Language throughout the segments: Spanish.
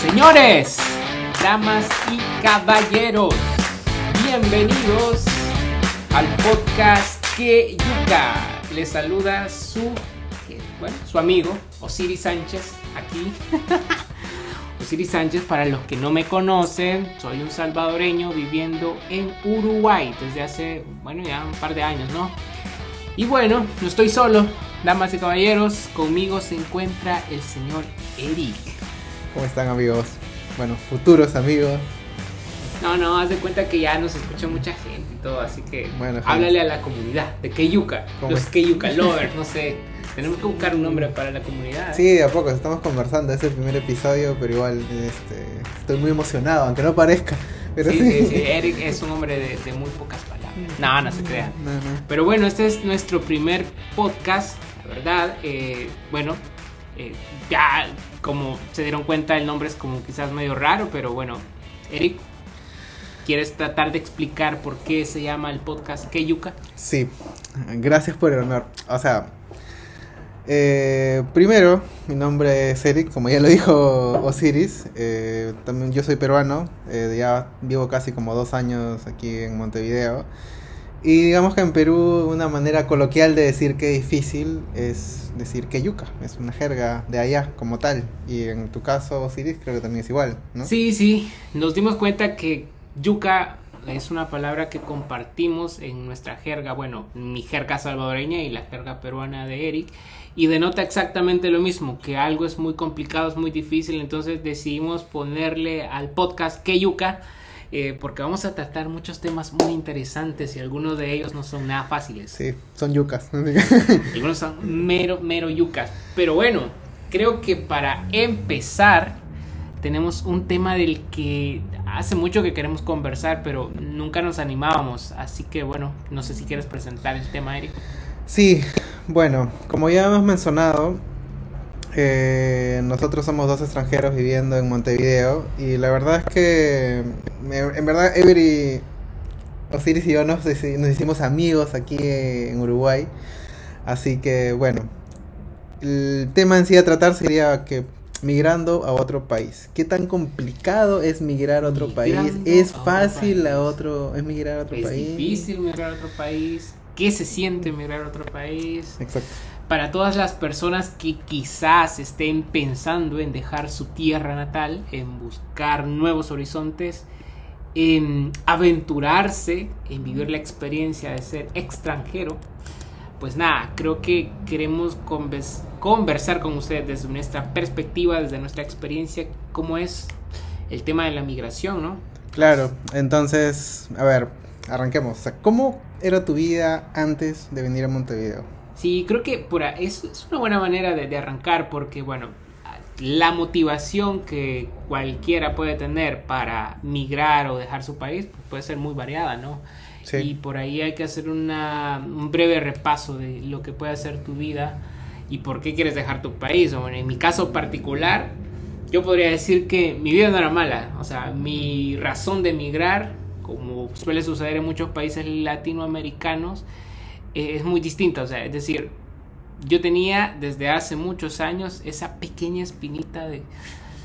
Señores, damas y caballeros, bienvenidos al podcast Que Yuca. Les saluda su, bueno, su amigo Osiris Sánchez aquí. Osiris Sánchez, para los que no me conocen, soy un salvadoreño viviendo en Uruguay desde hace, bueno, ya un par de años, ¿no? Y bueno, no estoy solo, damas y caballeros, conmigo se encuentra el señor Eric. ¿Cómo están amigos? Bueno, futuros amigos. No, no, haz de cuenta que ya nos escucha mucha gente y todo, así que Bueno, háblale a la comunidad de Keyuca, ¿Cómo los es? Keyuca lovers, no sé. Tenemos que buscar un nombre para la comunidad. Sí, de a poco estamos conversando, es el primer episodio, pero igual este, estoy muy emocionado, aunque no parezca. Pero sí, sí, sí, Eric es un hombre de, de muy pocas palabras. No, no se crea. No, no. Pero bueno, este es nuestro primer podcast, la verdad. eh, bueno, eh, ya como se dieron cuenta, el nombre es como quizás medio raro, pero bueno, Eric, ¿quieres tratar de explicar por qué se llama el podcast Keyuca? Sí, gracias por el honor. O sea, eh, primero, mi nombre es Eric, como ya lo dijo Osiris. eh, también yo soy peruano, eh, ya vivo casi como dos años aquí en Montevideo. Y digamos que en Perú una manera coloquial de decir que difícil es decir que yuca, es una jerga de allá como tal. Y en tu caso, Osiris, creo que también es igual, ¿no? Sí, sí, nos dimos cuenta que yuca es una palabra que compartimos en nuestra jerga, bueno, mi jerga salvadoreña y la jerga peruana de Eric, y denota exactamente lo mismo, que algo es muy complicado, es muy difícil, entonces decidimos ponerle al podcast que yuca, eh, porque vamos a tratar muchos temas muy interesantes y algunos de ellos no son nada fáciles. Sí, son yucas. Algunos son mero, mero yucas. Pero bueno, creo que para empezar, tenemos un tema del que hace mucho que queremos conversar, pero nunca nos animábamos. Así que bueno, no sé si quieres presentar el tema, Eric. Sí, bueno, como ya hemos mencionado, eh, nosotros somos dos extranjeros viviendo en Montevideo y la verdad es que me- en verdad Every, Osiris y yo nos, hici- nos hicimos amigos aquí en Uruguay, así que bueno, el tema en sí a tratar sería que migrando a otro país, ¿qué tan complicado es migrar a otro país? ¿Es a otro fácil país. a otro, es migrar a otro ¿Es país? difícil migrar a otro país? ¿Qué se siente migrar a otro país? Exacto. Para todas las personas que quizás estén pensando en dejar su tierra natal, en buscar nuevos horizontes, en aventurarse, en vivir la experiencia de ser extranjero, pues nada, creo que queremos conversar con ustedes desde nuestra perspectiva, desde nuestra experiencia, cómo es el tema de la migración, ¿no? Claro, entonces, a ver, arranquemos. ¿cómo era tu vida antes de venir a Montevideo? Sí, creo que por es, es una buena manera de, de arrancar porque, bueno, la motivación que cualquiera puede tener para migrar o dejar su país pues, puede ser muy variada, ¿no? Sí. Y por ahí hay que hacer una, un breve repaso de lo que puede ser tu vida y por qué quieres dejar tu país. Bueno, en mi caso particular, yo podría decir que mi vida no era mala. O sea, mi razón de emigrar, como suele suceder en muchos países latinoamericanos, eh, es muy distinta. O sea, es decir, yo tenía desde hace muchos años esa pequeña espinita de,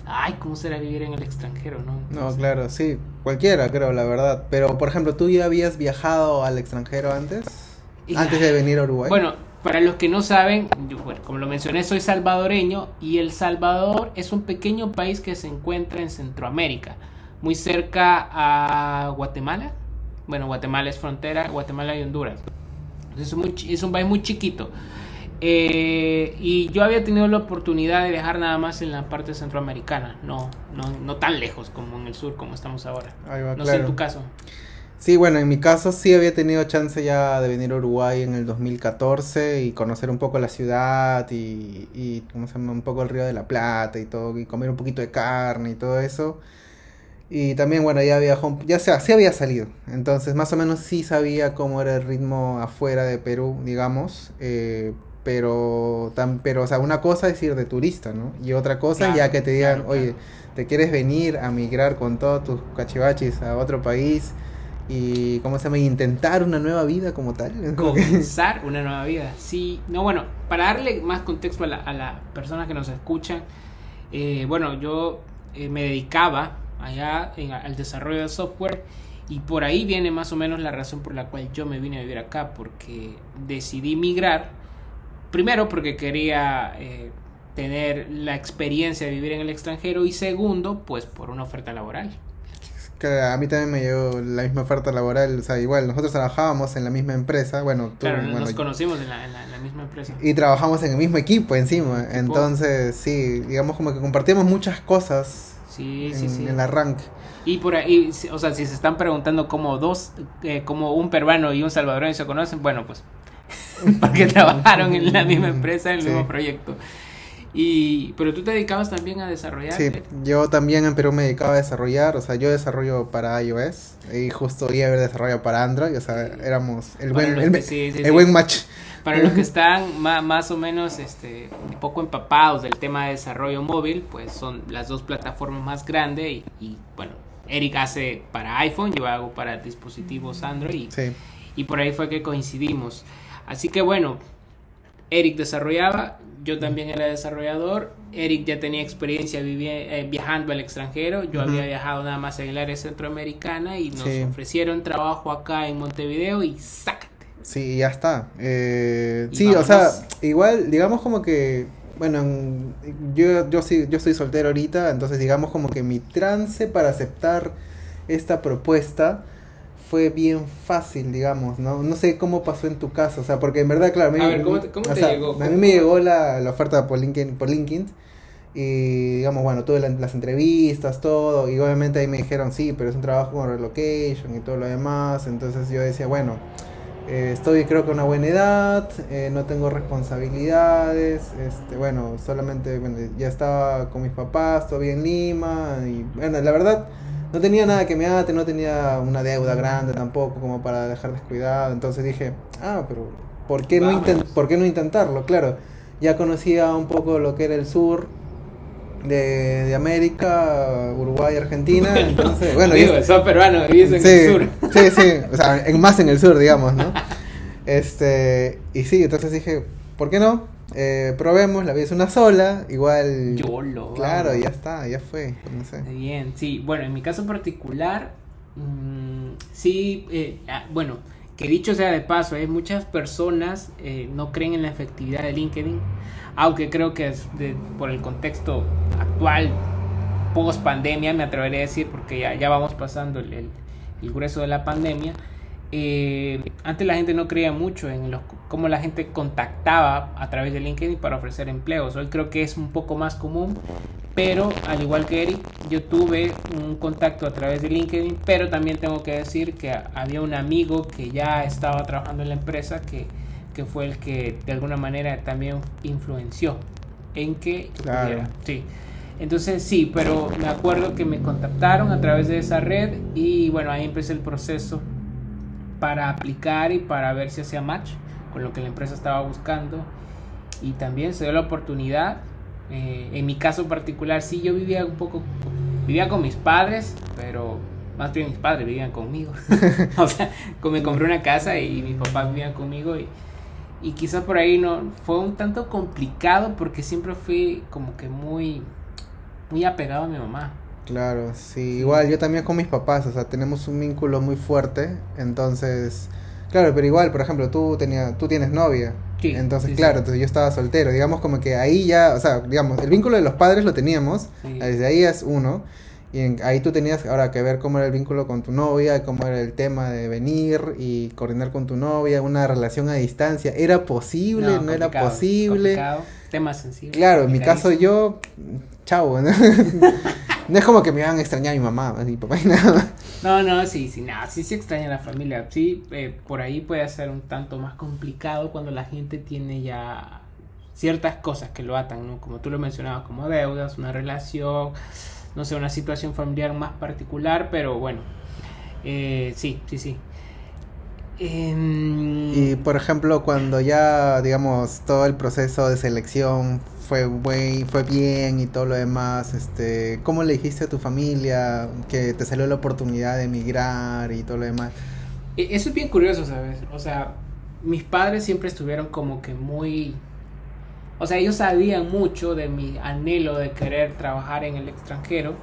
ay, ¿cómo será vivir en el extranjero? No, No, claro, sí, cualquiera creo, la verdad. Pero, por ejemplo, ¿tú ya habías viajado al extranjero antes? Y- Antes de venir a Uruguay. Bueno, para los que no saben, yo, bueno, como lo mencioné, soy salvadoreño y El Salvador es un pequeño país que se encuentra en Centroamérica, muy cerca a Guatemala. Bueno, Guatemala es frontera, Guatemala y Honduras. Es, es un país muy chiquito. Eh, y yo había tenido la oportunidad de viajar nada más en la parte centroamericana, no, no, no tan lejos como en el sur, como estamos ahora. Ahí va, No sé en tu caso. Sí, bueno, en mi caso sí había tenido chance ya de venir a Uruguay en el 2014 y conocer un poco la ciudad y, y ¿cómo se llama? Un poco el Río de la Plata y todo, y comer un poquito de carne y todo eso. Y también, bueno, ya viajó, ya sea, sí había salido. Entonces, más o menos sí sabía cómo era el ritmo afuera de Perú, digamos. eh, pero, tan, pero, o sea, una cosa es ir de turista, ¿no? Y otra cosa Claro, ya que te digan, claro, oye, te quieres venir a migrar con todos tus cachivachis a otro país y, ¿cómo se llama? Intentar una nueva vida como tal. Comenzar una nueva vida. Sí, no, bueno, para darle más contexto a la, a la persona que nos escuchan, eh, bueno, yo eh, me dedicaba allá al desarrollo de software y por ahí viene más o menos la razón por la cual yo me vine a vivir acá, porque decidí migrar, primero porque quería eh, tener la experiencia de vivir en el extranjero y segundo, pues por una oferta laboral. a mí también me llegó la misma oferta laboral, o sea, igual nosotros trabajábamos en la misma empresa, bueno, tú, claro, nos conocimos en la, misma empresa. Y trabajamos en el mismo equipo encima, entonces sí, digamos como que compartíamos muchas cosas sí, sí, sí. en el arranque. Y por ahí, o sea, si se están preguntando cómo dos, eh, como un peruano y un salvadoreño se conocen, bueno, pues porque trabajaron en la misma empresa, en el mismo proyecto. Y, pero tú te dedicabas también a desarrollar. Sí, yo también en Perú me dedicaba a desarrollar, o sea, yo desarrollo para iOS y justo iba a haber desarrollo para Android, o sea, éramos el buen, el, buen match. Para los que están más, más o menos este, un poco empapados del tema de desarrollo móvil, pues son las dos plataformas más grandes y, y bueno, Eric hace para iPhone, yo hago para dispositivos Android y, por ahí fue que coincidimos. Así que bueno, Eric desarrollaba, yo también era desarrollador, Eric ya tenía experiencia eh, viajando al extranjero, yo había viajado nada más en el área centroamericana y nos ofrecieron trabajo acá en Montevideo y sácate. Sí, ya está. Eh, sí, o sea, igual, digamos como que bueno, yo, yo, sí, yo estoy soltero ahorita, entonces digamos como que mi trance para aceptar esta propuesta fue bien fácil, digamos, ¿no? No sé cómo pasó en tu caso, o sea, porque en verdad, claro, a, ver, ¿cómo te, cómo te llegó? A mí me llegó la, la, oferta por LinkedIn, por LinkedIn y digamos, bueno, tuve las entrevistas, todo, y obviamente ahí me dijeron, sí, pero es un trabajo con relocation y todo lo demás, entonces yo decía, bueno, eh, estoy creo que a una buena edad, eh, no tengo responsabilidades, este, bueno, solamente ya estaba con mis papás, todavía en Lima, y bueno, la verdad no tenía nada que me ate, no tenía una deuda grande tampoco como para dejar descuidado, entonces dije, ah, pero ¿por qué, no, ¿por qué no intentarlo? Claro, ya conocía un poco lo que era el sur, de, de América, Uruguay, Argentina. Entonces, bueno, Digo, sos peruano, vives en el sur. Sí, sí, o sea, en, más en el sur, digamos, ¿no? Este, y sí, entonces dije, ¿por qué no? Eh, probemos, la vida es una sola, igual. Yo lo. Claro, ya está, ya fue. No sé. Bien, sí, bueno, en mi caso particular, mmm, sí, eh, ah, bueno, que dicho sea de paso, hay muchas personas eh, no creen en la efectividad de LinkedIn aunque creo que es por el contexto actual, post pandemia, me atrevería a decir, porque ya, ya vamos pasando el, el, grueso de la pandemia. Eh, antes la gente no creía mucho en los, cómo la gente contactaba a través de LinkedIn para ofrecer empleos. Hoy creo que es un poco más común, pero al igual que Eric, yo tuve un contacto a través de LinkedIn, pero también tengo que decir que había un amigo que ya estaba trabajando en la empresa que que fue el que de alguna manera también influenció en que claro. Sí. Entonces sí, pero me acuerdo que me contactaron a través de esa red y bueno, ahí empecé el proceso para aplicar y para ver si hacía match con lo que la empresa estaba buscando y también se dio la oportunidad. Eh, en mi caso particular, sí, yo vivía un poco, vivía con mis padres, pero más bien mis padres vivían conmigo. o sea, me compré una casa y mis papás vivían conmigo y y quizá por ahí no fue un tanto complicado porque siempre fui como que muy muy apegado a mi mamá. Claro, sí, igual yo también con mis papás, o sea, tenemos un vínculo muy fuerte, entonces, claro, pero igual, por ejemplo, tú tenía, tú tienes novia, sí, entonces, claro, entonces yo estaba soltero, digamos como que ahí ya, o sea, digamos, el vínculo de los padres lo teníamos, desde ahí es uno, y ahí tú tenías ahora que ver cómo era el vínculo con tu novia, cómo era el tema de venir y coordinar con tu novia, una relación a distancia. ¿Era posible? ¿No, era posible? Tema sensible. Claro, en mi caso yo, chao, ¿no? no es como que me iban a extrañar a mi mamá, a mi papá y nada. No, no, sí, sí, nada, sí se extraña a la familia. Sí, eh, por ahí puede ser un tanto más complicado cuando la gente tiene ya ciertas cosas que lo atan, ¿no? Como tú lo mencionabas, como deudas, una relación no sé, una situación familiar más particular, pero bueno, eh, sí, sí, sí. Em, y por ejemplo, cuando ya, digamos, todo el proceso de selección fue, fue bien y todo lo demás, este, ¿cómo le dijiste a tu familia que te salió la oportunidad de emigrar y todo lo demás? E, eso es bien curioso, ¿sabes? O sea, mis padres siempre estuvieron como que muy o sea, ellos sabían mucho de mi anhelo de querer trabajar en el extranjero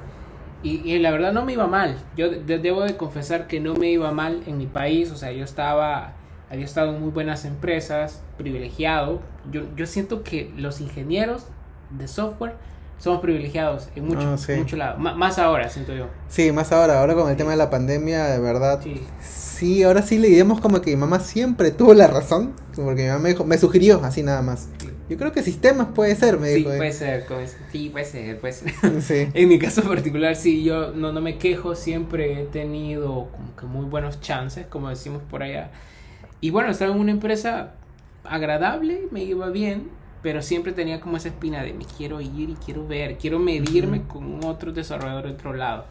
y, la verdad no me iba mal. Yo debo de confesar que no me iba mal en mi país, o sea, yo estaba, había estado en muy buenas empresas, privilegiado. Yo, yo siento que los ingenieros de software somos privilegiados en mucho, ah, mucho lado. más ahora, siento yo. Sí, más ahora. Ahora con el tema de la pandemia, de verdad. Sí. ahora sí le diremos como que mi mamá siempre tuvo la razón. Porque mi mamá me dijo, me sugirió así nada más. Yo creo que sistemas puede ser, me dijo. Sí, puede ser, sí, puede ser, puede ser. en mi caso particular, sí, yo no, no me quejo, siempre he tenido como que muy buenos chances, como decimos por allá. Y bueno, estaba en una empresa agradable, me iba bien, pero siempre tenía como esa espina de me quiero ir y quiero ver, quiero medirme con otro desarrollador de otro lado.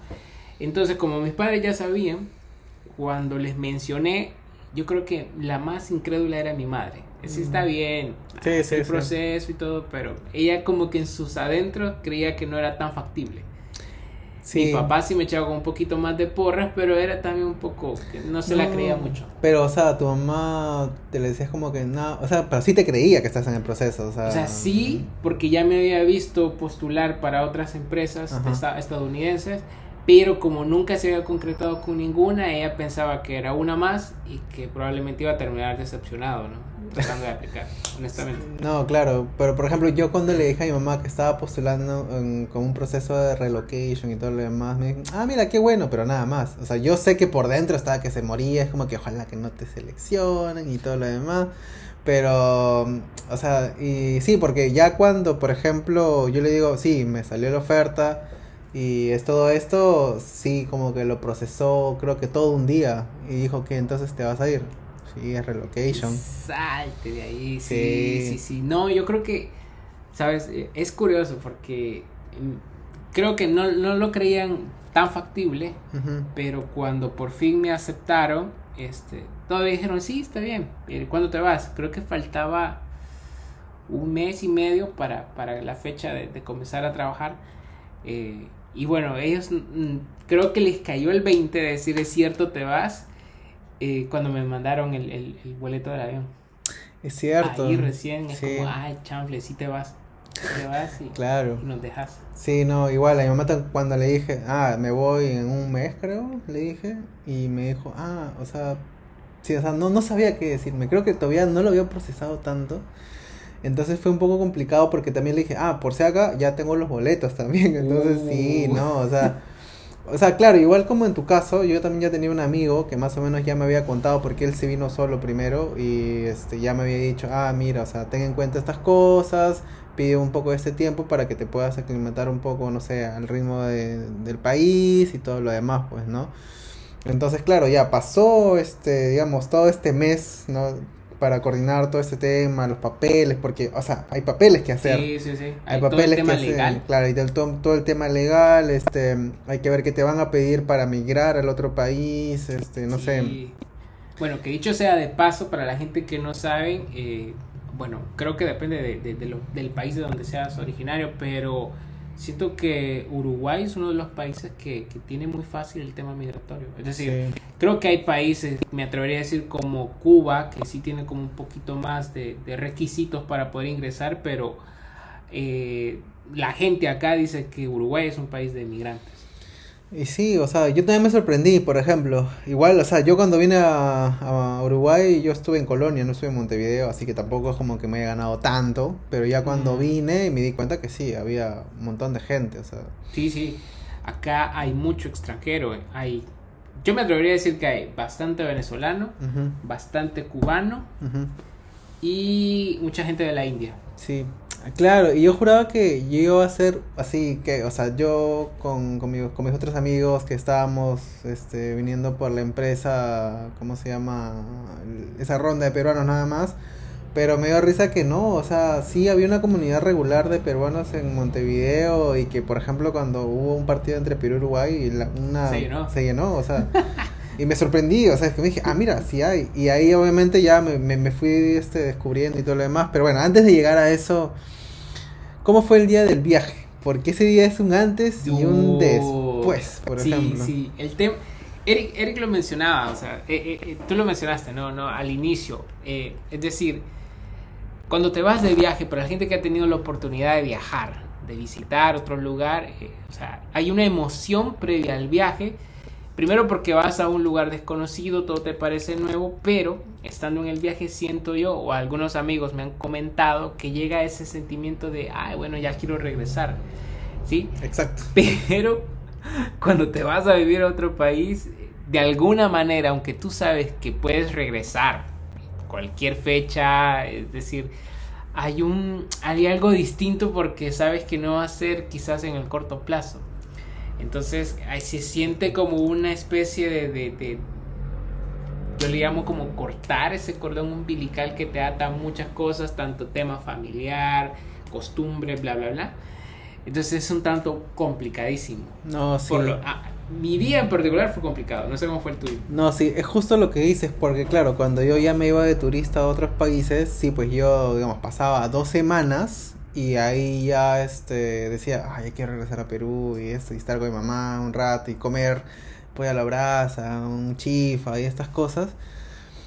Entonces, como mis padres ya sabían, cuando les mencioné, yo creo que la más incrédula era mi madre. Sí, está bien, sí, el proceso y todo, pero ella como que en sus adentros creía que no era tan factible. Mi papá sí me echaba con un poquito más de porras, pero era también un poco que no se la creía mucho. Pero, o sea, tu mamá te le decías como que no, o sea, pero sí te creía que estás en el proceso, o sea. O sea, sí, porque ya me había visto postular para otras empresas estadounidenses, pero como nunca se había concretado con ninguna, ella pensaba que era una más y que probablemente iba a terminar decepcionado, ¿no? Tratando de honestamente. No, claro, pero por ejemplo, yo cuando le dije a mi mamá que estaba postulando con un proceso de relocation y todo lo demás, me dijo, ah, mira, qué bueno, pero nada más. O sea, yo sé que por dentro estaba que se moría, es como que ojalá que no te seleccionen y todo lo demás. Pero, o sea, y sí, porque ya cuando, por ejemplo, yo le digo, sí, me salió la oferta y es todo esto, sí, como que lo procesó, creo que todo un día y dijo que entonces te vas a ir. Sí, es relocation. Salte de ahí, sí, sí, sí, No, yo creo que, ¿sabes? Eh, es curioso porque mm, creo que no, lo creían tan factible, pero cuando por fin me aceptaron, este, todavía dijeron, sí, está bien, ¿cuándo te vas? Creo que faltaba un mes y medio para, para la fecha de, comenzar a trabajar. Eh, y bueno, ellos mm, creo que les cayó el 20 de decir, es cierto, te vas. Eh, cuando me mandaron el, el, el, boleto del avión. Es cierto. Ahí recién es como, ay, chanfle, sí te vas. Te vas y, claro. nos dejas. Sí, no, igual a mi mamá cuando le dije, ah, me voy en un mes, creo, le dije, y me dijo, ah, o sea, sí, o sea, no, no sabía qué decirme. Creo que todavía no lo había procesado tanto. Entonces fue un poco complicado porque también le dije, ah, por si acá ya tengo los boletos también. Entonces sí, uh. no, o sea. O sea, claro, igual como en tu caso, yo también ya tenía un amigo que más o menos ya me había contado porque él se vino solo primero y este ya me había dicho, ah, mira, o sea, ten en cuenta estas cosas, pide un poco de este tiempo para que te puedas aclimatar un poco, no sé, al ritmo de, del país y todo lo demás, pues, ¿no? Entonces, claro, ya pasó, este, digamos, todo este mes, ¿no? Para coordinar todo este tema, los papeles, porque, o sea, hay papeles que hacer. Sí, sí, sí. Hay, papeles que hacer. Claro, y todo, todo, el tema legal, este, hay que ver qué te van a pedir para migrar al otro país, este, no sé. Bueno, que dicho sea de paso, para la gente que no sabe, eh, bueno, creo que depende de, de, lo, del país de donde seas originario, pero siento que Uruguay es uno de los países que, que tiene muy fácil el tema migratorio. Es decir, creo que hay países, me atrevería a decir como Cuba, que sí tiene como un poquito más de, de requisitos para poder ingresar, pero eh, la gente acá dice que Uruguay es un país de migrantes. Y sí, o sea, yo también me sorprendí, por ejemplo. Igual, o sea, yo cuando vine a, Uruguay, yo estuve en Colonia, no estuve en Montevideo, así que tampoco es como que me haya ganado tanto. Pero ya cuando mm. vine me di cuenta que sí, había un montón de gente, o sea. Sí, sí. Acá hay mucho extranjero. Eh. Hay, yo me atrevería a decir que hay bastante venezolano, bastante cubano y mucha gente de la India. Sí, Claro, y yo juraba que yo iba a ser así, que, o sea, yo con, con, con mis otros amigos que estábamos este, viniendo por la empresa, ¿cómo se llama? Esa ronda de peruanos nada más. Pero me dio risa que no, o sea, sí había una comunidad regular de peruanos en Montevideo y que, por ejemplo, cuando hubo un partido entre Perú y Uruguay, la, una, se llenó. Se llenó, o sea, y me sorprendí, o sea, es que me dije, ah, mira, sí hay. Y ahí obviamente ya me, me, me fui este, descubriendo y todo lo demás. Pero bueno, antes de llegar a eso, ¿Cómo fue el día del viaje? Porque ese día es un antes y un después, por ejemplo. Sí, el tema... Eric, Eric, lo mencionaba, o sea, eh, eh, eh, tú lo mencionaste, no, no, al inicio. es decir, cuando te vas de viaje, para la gente que ha tenido la oportunidad de viajar, de visitar otro lugar, eh, o sea, hay una emoción previa al viaje. Primero porque vas a un lugar desconocido, todo te parece nuevo, pero estando en el viaje siento yo, o algunos amigos me han comentado, que llega ese sentimiento de, ay, bueno, ya quiero regresar. ¿Sí? Exacto. Pero cuando te vas a vivir a otro país, de alguna manera, aunque tú sabes que puedes regresar cualquier fecha, es decir, hay un hay algo distinto porque sabes que no va a ser quizás en el corto plazo. Entonces ahí se siente como una especie de, de, de, yo le llamo como cortar ese cordón umbilical que te ata muchas cosas, tanto tema familiar, costumbre, bla, bla, bla. Entonces es un tanto complicadísimo. No, sí. Por lo- ah, mi día en particular fue complicado, no sé cómo fue el tuyo. No, sí, es justo lo que dices, porque claro, cuando yo ya me iba de turista a otros países, sí, pues yo, digamos, pasaba dos semanas y ahí ya, este, decía, ay, ya quiero regresar a Perú y esto, y estar con mi mamá un rato y comer pollo a la brasa, un chifa y estas cosas.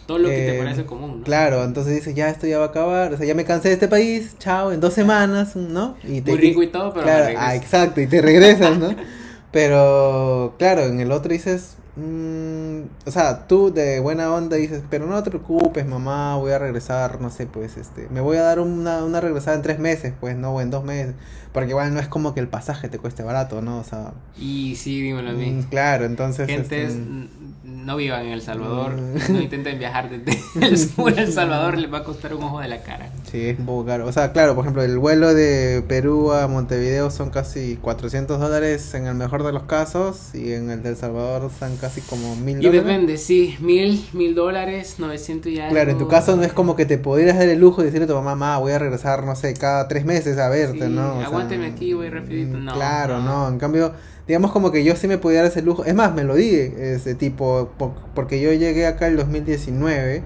Todo lo que te Eh, parece común, ¿no? Claro, entonces dices, ya esto ya va a acabar, o sea, ya me cansé de este país, chao, en dos semanas, ¿no? Y Muy rico y todo, pero Claro, ah, exacto, y te regresas, ¿no? Pero, claro, en el otro dices, mm, o sea, tú de buena onda dices, pero no te preocupes, mamá, voy a regresar, no sé, pues, este, me voy a dar una, una regresada en tres meses, pues, no, o en dos meses, porque igual no es como que el pasaje te cueste barato, ¿no? O sea, Y sí, dímelo a mí. mm, claro, entonces... Gentes, este, no vivan en El Salvador, Mm. no intenten viajar desde el sur a El Salvador, les va a costar un ojo de la cara. Sí, es un poco caro. O sea, claro, por ejemplo, el vuelo de Perú a Montevideo son casi 400 dólares en el mejor de los casos y en el de El Salvador son casi como mil Y dólares. depende, sí, mil, mil dólares, 900 ya. Claro, en tu caso no es como que te pudieras dar el lujo de decirle a tu mamá, mamá, voy a regresar, no sé, cada tres meses a verte, Sí, ¿no? O sea, aquí, voy rapidito. mm, No, claro, no. no. En cambio, digamos como que yo sí me pudiera dar ese lujo. Es más, me lo di, ese tipo, po- porque yo llegué acá el 2019.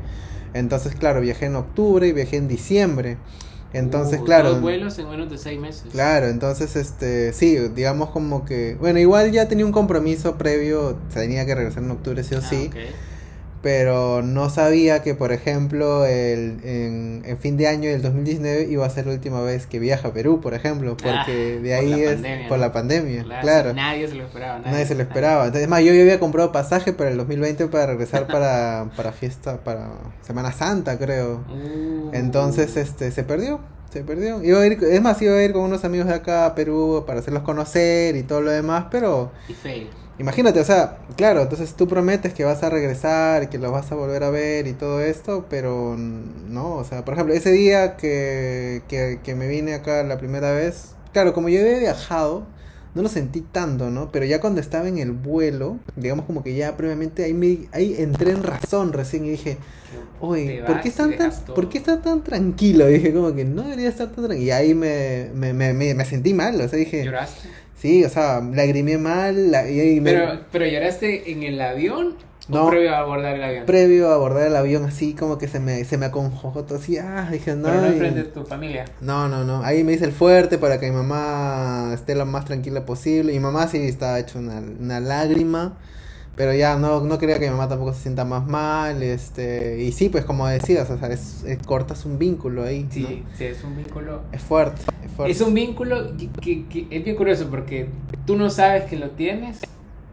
Entonces, claro, viajé en octubre y viajé en diciembre. Entonces, Uh, claro. Dos vuelos en menos de seis meses. Claro, entonces, este, sí, digamos como que, bueno, igual ya tenía un compromiso previo, tenía que regresar en octubre sí o Ah, sí. Pero no sabía que, por ejemplo, el, en, en fin de año del 2019 iba a ser la última vez que viaja a Perú, por ejemplo, porque Ah, de por ahí es pandemia, por ¿no? la pandemia, Claro, Nadie se lo esperaba. Nadie se lo esperaba. Entonces, es más, yo ya había comprado pasaje para el 2020 para regresar para, para fiesta, para Semana Santa, creo. Uh. Entonces, este, se perdió, se perdió. Iba a ir, es más, iba a ir con unos amigos de acá a Perú para hacerlos conocer y todo lo demás, pero Y fail. Imagínate, o sea, claro, entonces tú prometes que vas a regresar que los vas a volver a ver y todo esto, pero no, o sea, por ejemplo, ese día que, que, que me vine acá la primera vez, claro, como yo había viajado, no lo sentí tanto, ¿no? Pero ya cuando estaba en el vuelo, digamos como que ya previamente ahí, me, ahí entré en razón recién y dije, Oye, ¿por qué, y están tan, dejas todo. ¿por qué está tan tranquilo? Dije, como que no debería estar tan tranquilo. Y ahí me, me, me, me, me sentí mal, o sea, dije, ¿Lloraste? Sí, o sea, lagrimé mal. la- y me- Pero, pero lloraste en el avión No. o previo a abordar el avión. previo a abordar el avión, así como que se me, se me aconjojó todo así, ah, dije, no. pero no enfrente de tu familia. no, no, no. Ahí me hice el fuerte para que mi mamá esté lo más tranquila posible. Y mi mamá sí estaba hecho una, una lágrima. Pero ya no, no quería que mi mamá tampoco se sienta más mal. Este, y sí, pues como decías, o sea, es, es- cortas un vínculo ahí. Sí, ¿no? sí, es un vínculo. Es fuerte, es fuerte. Es un vínculo que, es bien curioso porque tú no sabes que lo tienes,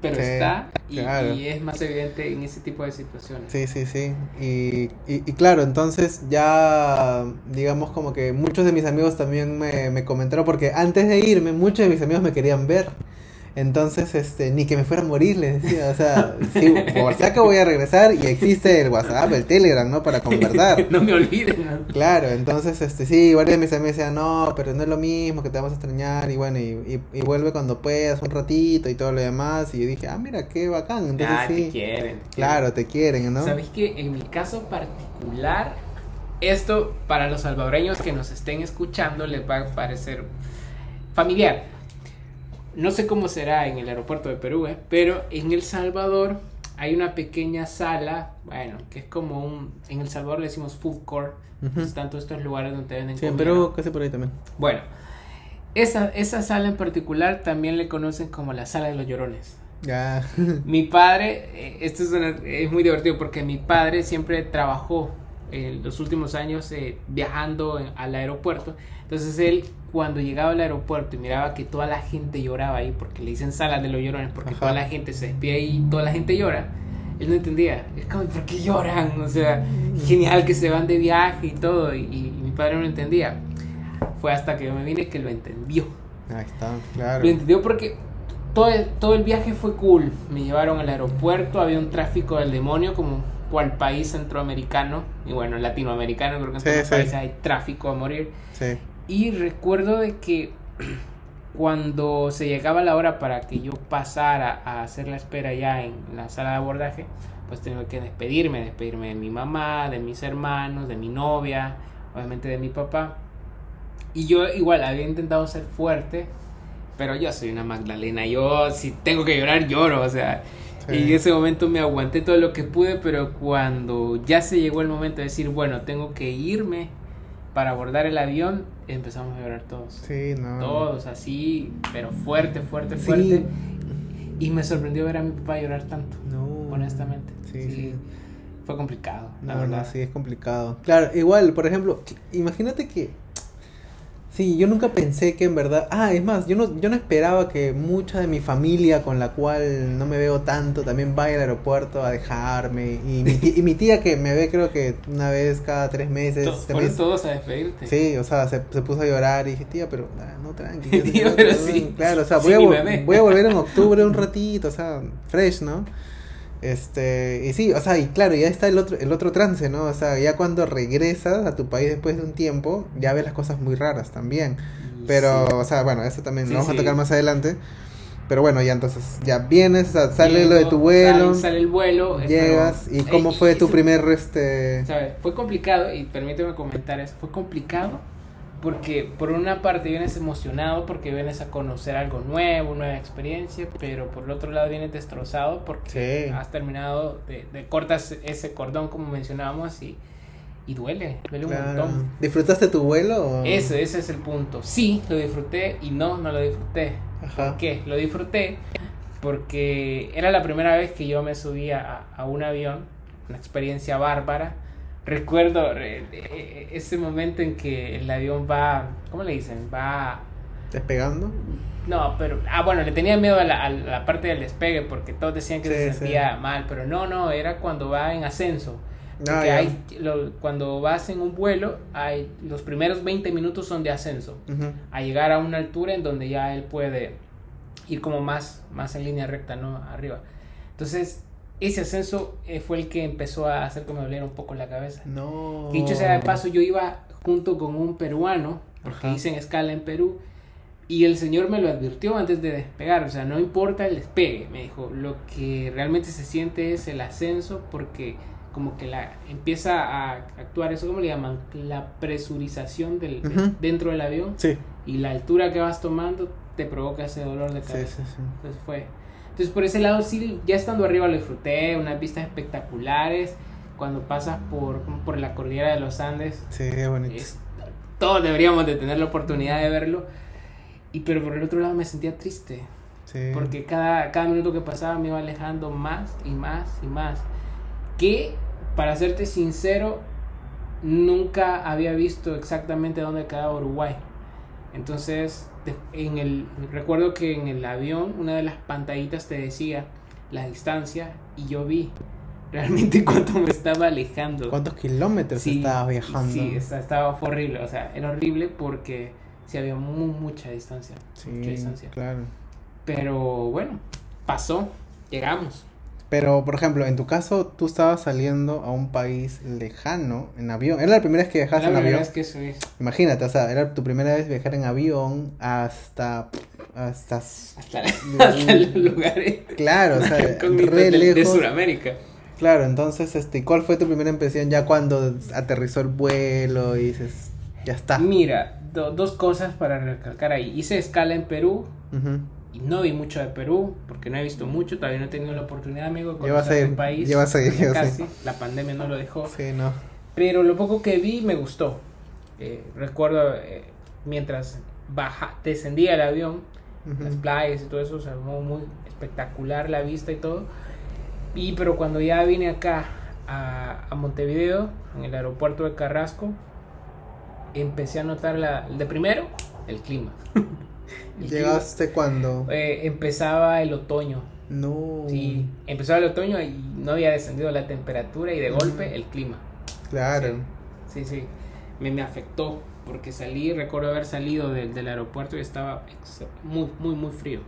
pero Sí, está y, claro. y es más evidente en ese tipo de situaciones. Sí, sí, sí. Y, y, y claro, entonces ya, digamos como que muchos de mis amigos también me, me comentaron, porque antes de irme, muchos de mis amigos me querían ver. Entonces, este, ni que me fuera a morir, les decía, o sea, sí, por si acaso voy a regresar y existe el WhatsApp, el Telegram, ¿no? Para conversar. no me olviden. ¿no? Claro, entonces, este, sí, varios de mis amigos decían, no, pero no es lo mismo, que te vamos a extrañar, y bueno, y, y, y vuelve cuando puedas, un ratito y todo lo demás, y yo dije, ah, mira, qué bacán, entonces Ah, te sí, quieren. te claro, te quieren, ¿no? ¿Sabes que en mi caso particular, esto para los salvadoreños que nos estén escuchando les va a parecer familiar? No sé cómo será en el aeropuerto de Perú, ¿eh? pero en El Salvador hay una pequeña sala, bueno, que es como un... En El Salvador le decimos food court, están todos estos lugares donde venden Sí, en. Perú casi por ahí también. Bueno, esa, esa sala en particular también le conocen como la sala de los llorones. Ya. Mi padre, eh, esto es, una- es muy divertido porque mi padre siempre trabajó en los últimos años eh, viajando en- al aeropuerto. Entonces él, cuando llegaba al aeropuerto y miraba que toda la gente lloraba ahí, porque le dicen salas de los llorones, porque Ajá. toda la gente se despide ahí y toda la gente llora, él no entendía. Es como, ¿por qué lloran? O sea, genial que se van de viaje y todo. Y, y mi padre no entendía. Fue hasta que yo me vine que lo entendió. Ahí está, claro. Lo entendió porque todo el, todo el viaje fue cool. Me llevaron al aeropuerto, había un tráfico del demonio como cual país centroamericano y bueno, latinoamericano, creo que en Sí, todos los sí. países hay tráfico a morir. Sí. Y recuerdo de que cuando se llegaba la hora para que yo pasara a hacer la espera ya en la sala de abordaje, pues tenía que despedirme, despedirme de mi mamá, de mis hermanos, de mi novia, obviamente de mi papá. Y yo igual había intentado ser fuerte, pero yo soy una Magdalena, yo si tengo que llorar lloro, o sea, Sí. y en ese momento me aguanté todo lo que pude, pero cuando ya se llegó el momento de decir, bueno, tengo que irme para abordar el avión, empezamos a llorar todos. Sí, no. Todos así, pero fuerte, fuerte, Sí. fuerte. Y me sorprendió ver a mi papá llorar tanto, No. honestamente. Sí, sí. Fue complicado, la No, verdad. no, sí, es complicado. Claro, igual, por ejemplo, imagínate que. Sí, yo nunca pensé que en verdad. Ah, es más, yo no, yo no esperaba que mucha de mi familia con la cual no me veo tanto también vaya al aeropuerto a dejarme. Y mi, tía, y mi tía que me ve, creo que una vez cada tres meses. To- fueron todos a despedirte. Sí, o sea, se, se puso a llorar y dije, tía, pero ah, no, tranqui. pero sí, Claro, o sea, sí, a, voy a volver en octubre un ratito, o sea, fresh, ¿no? Este, y sí, o sea, y claro, ya está el otro, el otro trance, ¿no? O sea, ya cuando regresas a tu país después de un tiempo, ya ves las cosas muy raras también. Pero, sí. o sea, bueno, eso también Sí, lo vamos sí. a tocar más adelante. Pero bueno, ya entonces, ya vienes, o sea, sale lo de tu vuelo, Sale, sale el vuelo. llegas, pero- y cómo eh, fue tu eso- primer, este... ¿sabes? Fue complicado, y permíteme comentar eso, fue complicado porque por una parte vienes emocionado porque vienes a conocer algo nuevo, nueva experiencia, pero por el otro lado vienes destrozado porque Sí. has terminado de, de cortas ese cordón como mencionábamos y, y duele, duele un montón. ¿Disfrutaste tu vuelo? o- Ese, ese es el punto. Sí, lo disfruté y no, no lo disfruté. Ajá. ¿Por qué? Lo disfruté porque era la primera vez que yo me subía a, a un avión, una experiencia bárbara. Recuerdo eh, ese momento en que el avión va, ¿cómo le dicen? Va... ¿Despegando? No, pero... Ah, bueno, le tenía miedo a la, a la parte del despegue porque todos decían que Sí, se sí. sentía mal, pero no, no, era cuando va en ascenso. Ah, Porque ya. hay, lo- cuando vas en un vuelo, hay, los primeros 20 minutos son de ascenso a llegar a una altura en donde ya él puede ir como más, más en línea recta, ¿no? Arriba. Entonces, ese ascenso eh, fue el que empezó a hacer que me doliera un poco la cabeza. No. Dicho sea de paso, yo iba junto con un peruano, porque Ajá. hice en escala en Perú, y el señor me lo advirtió antes de despegar, o sea, no importa el despegue, me dijo, lo que realmente se siente es el ascenso, porque como que la empieza a actuar, eso como le llaman, la presurización del, de- Ujú. dentro del avión, Sí. y la altura que vas tomando te provoca ese dolor de Sí, cabeza. sí, sí. Entonces fue. Entonces por ese lado sí, ya estando arriba lo disfruté, unas vistas espectaculares. Cuando pasas por, por la cordillera de los Andes, Sí, qué bonito. es- todos deberíamos de tener la oportunidad de verlo. Y pero por el otro lado me sentía triste, Sí. porque cada, cada minuto que pasaba me iba alejando más y más y más. Que, para serte sincero, nunca había visto exactamente dónde quedaba Uruguay. Entonces, en el, recuerdo que en el avión una de las pantallitas te decía la distancia y yo vi realmente cuánto me estaba alejando. ¿Cuántos kilómetros Sí, estabas viajando? Sí, esta- estaba fue horrible, o sea, era horrible porque sí había mu- mucha distancia, Sí, mucha distancia. claro. Pero bueno, pasó, llegamos. Pero, por ejemplo, en tu caso, tú estabas saliendo a un país lejano en avión. Era la primera vez que viajaste en primera avión. vez que subí Imagínate, o sea, era tu primera vez viajar en avión hasta. hasta. hasta, hasta los lugares Claro, o sea, re de, de lejos. Sudamérica. Claro, entonces, este, ¿cuál fue tu primera impresión ya cuando aterrizó el vuelo y dices, ya está? Mira, do- dos cosas para recalcar ahí. Hice escala en Perú y no vi mucho de Perú porque no he visto mucho, todavía no he tenido la oportunidad, amigo, de conocer tu país. ya vas a ir, casi, la pandemia no lo dejó. Sí, no. Pero lo poco que vi me gustó. Eh, recuerdo eh, mientras baja, descendía el avión, Ujú. las playas y todo eso, se armó muy espectacular la vista y todo. Y pero cuando ya vine acá a, a Montevideo, en el aeropuerto de Carrasco, empecé a notar la, de primero, el clima. ¿Llegaste cuando? Eh, empezaba el otoño. No. Sí, empezaba el otoño y no había descendido la temperatura y de golpe el clima. Claro. Sí, sí. sí. Me, me afectó porque salí, recuerdo haber salido del, del aeropuerto y estaba muy, muy, muy frío.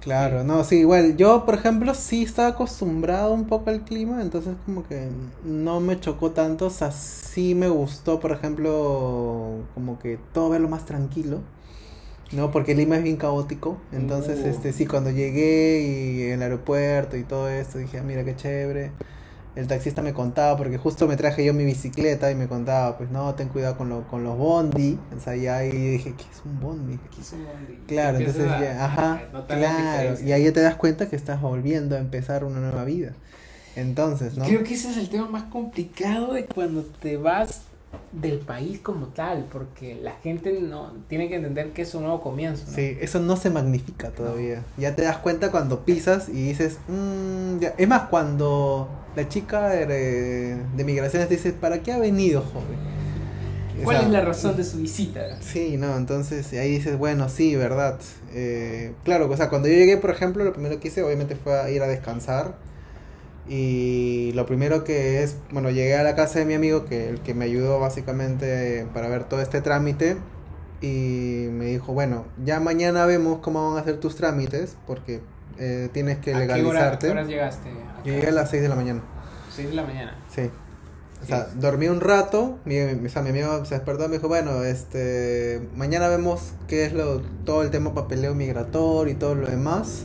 Claro, no, sí, igual yo, por ejemplo, sí estaba acostumbrado un poco al clima, entonces como que no me chocó tanto, o sea, sí me gustó, por ejemplo, como que todo verlo más tranquilo, ¿no? Porque Lima es bien caótico, entonces, Uh. este, sí, cuando llegué y en el aeropuerto y todo esto, dije, ah, mira qué chévere. El taxista me contaba, porque justo me traje yo mi bicicleta y me contaba, pues no, ten cuidado con, lo, con los bondi. O sea, ya ahí dije, ¿qué es un bondi? Aquí es un bondi. Claro, entonces a- ya, ajá, claro, y ahí ya te das cuenta que estás volviendo a empezar una nueva vida. Entonces, ¿no? Creo que ese es el tema más complicado de cuando te vas del país como tal, porque la gente no tiene que entender que es un nuevo comienzo. ¿no? Sí, eso no se magnifica todavía. Ya te das cuenta cuando pisas y dices, "Mm, ya". es más, cuando la chica de, de migraciones te dice, ¿para qué ha venido, joven? O ¿Cuál sea, es la razón de su visita? Sí, no, entonces ahí dices, bueno, sí, verdad. Eh, claro, o sea, cuando yo llegué, por ejemplo, lo primero que hice obviamente fue a ir a descansar. Y lo primero que es, bueno, llegué a la casa de mi amigo, que el que me ayudó básicamente para ver todo este trámite. Y me dijo, bueno, ya mañana vemos cómo van a ser tus trámites, porque eh, tienes que ¿A qué hora- legalizarte. qué horas llegaste? Yo llegué a las 6 de la mañana. 6 de la mañana. Sí. O Sí. sea, dormí un rato, mi, mi- o sea, mi amigo se despertó y me dijo, bueno, este, mañana vemos qué es lo, todo el tema papeleo migratorio y todo lo demás.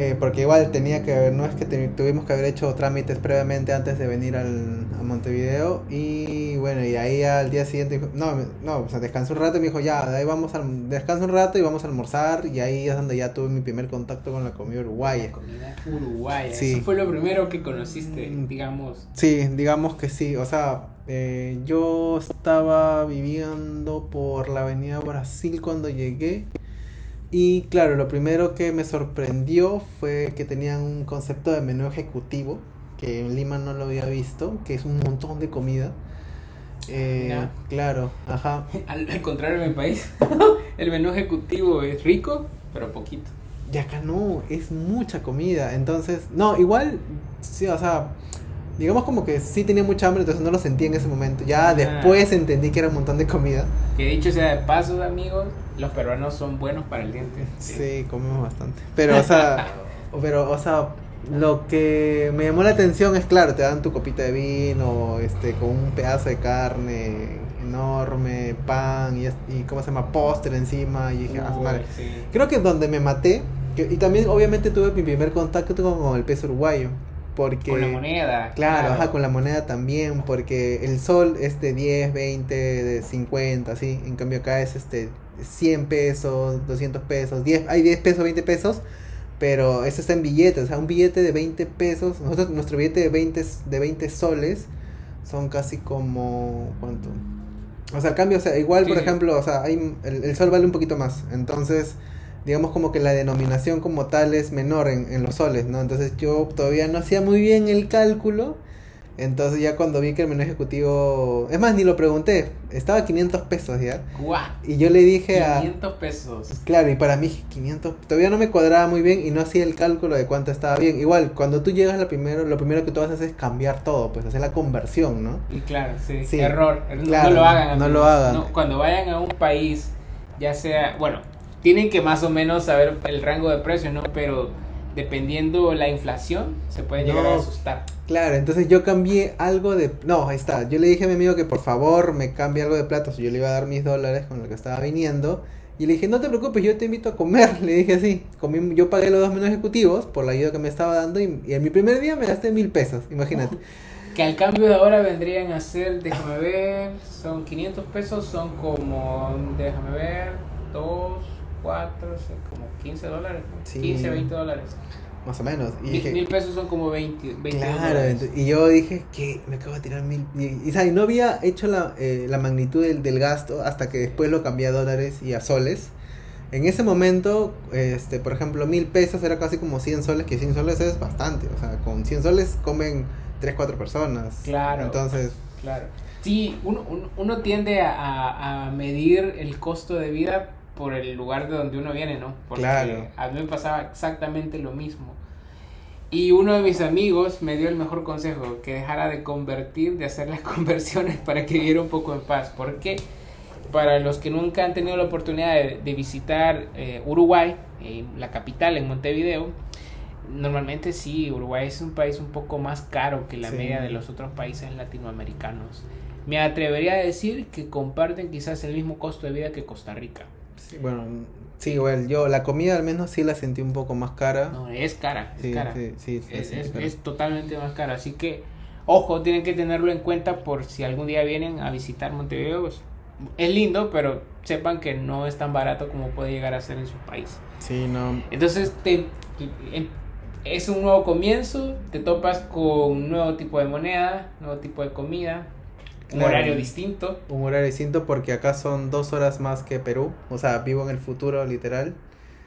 Eh, porque igual tenía que, no es que te- tuvimos que haber hecho trámites previamente antes de venir al, a Montevideo. Y bueno, y ahí al día siguiente, no, no, o sea, descansé un rato y me dijo, ya, de ahí vamos al, descansa un rato y vamos a almorzar. Y ahí es donde ya tuve mi primer contacto con la comida uruguaya. Comida uruguaya. Sí. Eso fue lo primero que conociste, Mm. digamos. Sí, digamos que sí. O sea, eh, yo estaba viviendo por la avenida Brasil cuando llegué. Y claro, lo primero que me sorprendió fue que tenían un concepto de menú ejecutivo, que en Lima no lo había visto, que es un montón de comida. Eh, claro, ajá. Al, al contrario en mi país, el menú ejecutivo es rico, pero poquito. Y acá no, es mucha comida. Entonces, no, igual, sí, o sea, digamos como que sí tenía mucha hambre, entonces no lo sentí en ese momento. Ya Ah. después entendí que era un montón de comida. Que dicho sea de paso, amigos, los peruanos son buenos para el diente. Sí, comemos bastante. Pero, o sea, pero, o sea, lo que me llamó la atención es, claro, te dan tu copita de vino, este, con un pedazo de carne enorme, pan y, es- y ¿cómo se llama? Postre encima. Y dije, ah, madre. sí. Creo que donde me maté, que- y también obviamente tuve mi primer contacto con, con el peso uruguayo. Porque, Con la moneda. Claro, ajá, con la moneda también, porque el sol es de 10, 20, de 50, así. En cambio acá es este 100 pesos, 200 pesos, 10, hay 10 pesos, 20 pesos, pero eso está en billetes, o sea, un billete de 20 pesos, nosotros nuestro billete de 20 s- de 20 soles son casi como ¿cuánto? O sea, cambio, o sea, igual, Sí, por ejemplo, o sea, hay, el, el sol vale un poquito más, entonces digamos como que la denominación como tal es menor en, en los soles, ¿no? Entonces yo todavía no hacía muy bien el cálculo. Entonces ya cuando vi que el menú ejecutivo... Es más, ni lo pregunté. Estaba a 500 pesos ya. Guau, Y yo le dije a... 500 pesos. Claro, y para mí 500... Todavía no me cuadraba muy bien y no hacía el cálculo de cuánto estaba bien. Igual, cuando tú llegas lo primero, lo primero que tú haces es cambiar todo, pues hacer la conversión, ¿no? Y claro, sí, Sí, error. No- claro, no lo hagan. no amigos. lo hagan. No, cuando vayan a un país, ya sea, bueno, tienen que más o menos saber el rango de precios, ¿no? Pero dependiendo la inflación, se puede llegar a asustar. Claro, entonces yo cambié algo de... No, ahí está. Yo le dije a mi amigo que por favor me cambie algo de sea, yo le iba a dar mis dólares con lo que estaba viniendo. Y le dije, no te preocupes, yo te invito a comer. Le dije así. Comí, yo pagué los dos menús ejecutivos por la ayuda que me estaba dando. Y, y en mi primer día me gasté mil pesos, imagínate. Que al cambio de ahora vendrían a ser, déjame ver, son 500 pesos, son como, déjame ver, 2, 4, como 15 dólares, ¿no? Sí. 15, 20 dólares. Más o menos. Y Mil, dije, mil pesos son como 20, 20 Claro, dólares. y yo dije que me acabo de tirar mil. Y, y, ¿sabes? no había hecho la, eh, la magnitud del, del gasto hasta que después lo cambié a dólares y a soles. En ese momento, este, por ejemplo, mil pesos era casi como 100 soles, que 100 soles es bastante. O sea, con 100 soles comen 3, 4 personas. Claro. Entonces, Claro. Sí, uno, uno, uno tiende a, a medir el costo de vida por el lugar de donde uno viene, ¿no? Porque Claro. a mí me pasaba exactamente lo mismo. Y uno de mis amigos me dio el mejor consejo, que dejara de convertir, de hacer las conversiones para que viviera un poco en paz. Porque para los que nunca han tenido la oportunidad de, de visitar eh, Uruguay, en la capital, en Montevideo, normalmente sí, Uruguay es un país un poco más caro que la Sí. media de los otros países latinoamericanos. Me atrevería a decir que comparten quizás el mismo costo de vida que Costa Rica. Sí, bueno, sí, igual yo la comida al menos sí la sentí un poco más cara. No, es cara, es sí, cara. sí, sí, es, es- cara. es totalmente más cara. Así que, ojo, tienen que tenerlo en cuenta por si algún día vienen a visitar Montevideo. pues, es lindo, pero sepan que no es tan barato como puede llegar a ser en su país. Sí, no. Entonces, te, em- es un nuevo comienzo, te topas con un nuevo tipo de moneda, nuevo tipo de comida, un Claro. horario distinto. Un horario distinto porque acá son dos horas más que Perú. O sea, vivo en el futuro, literal.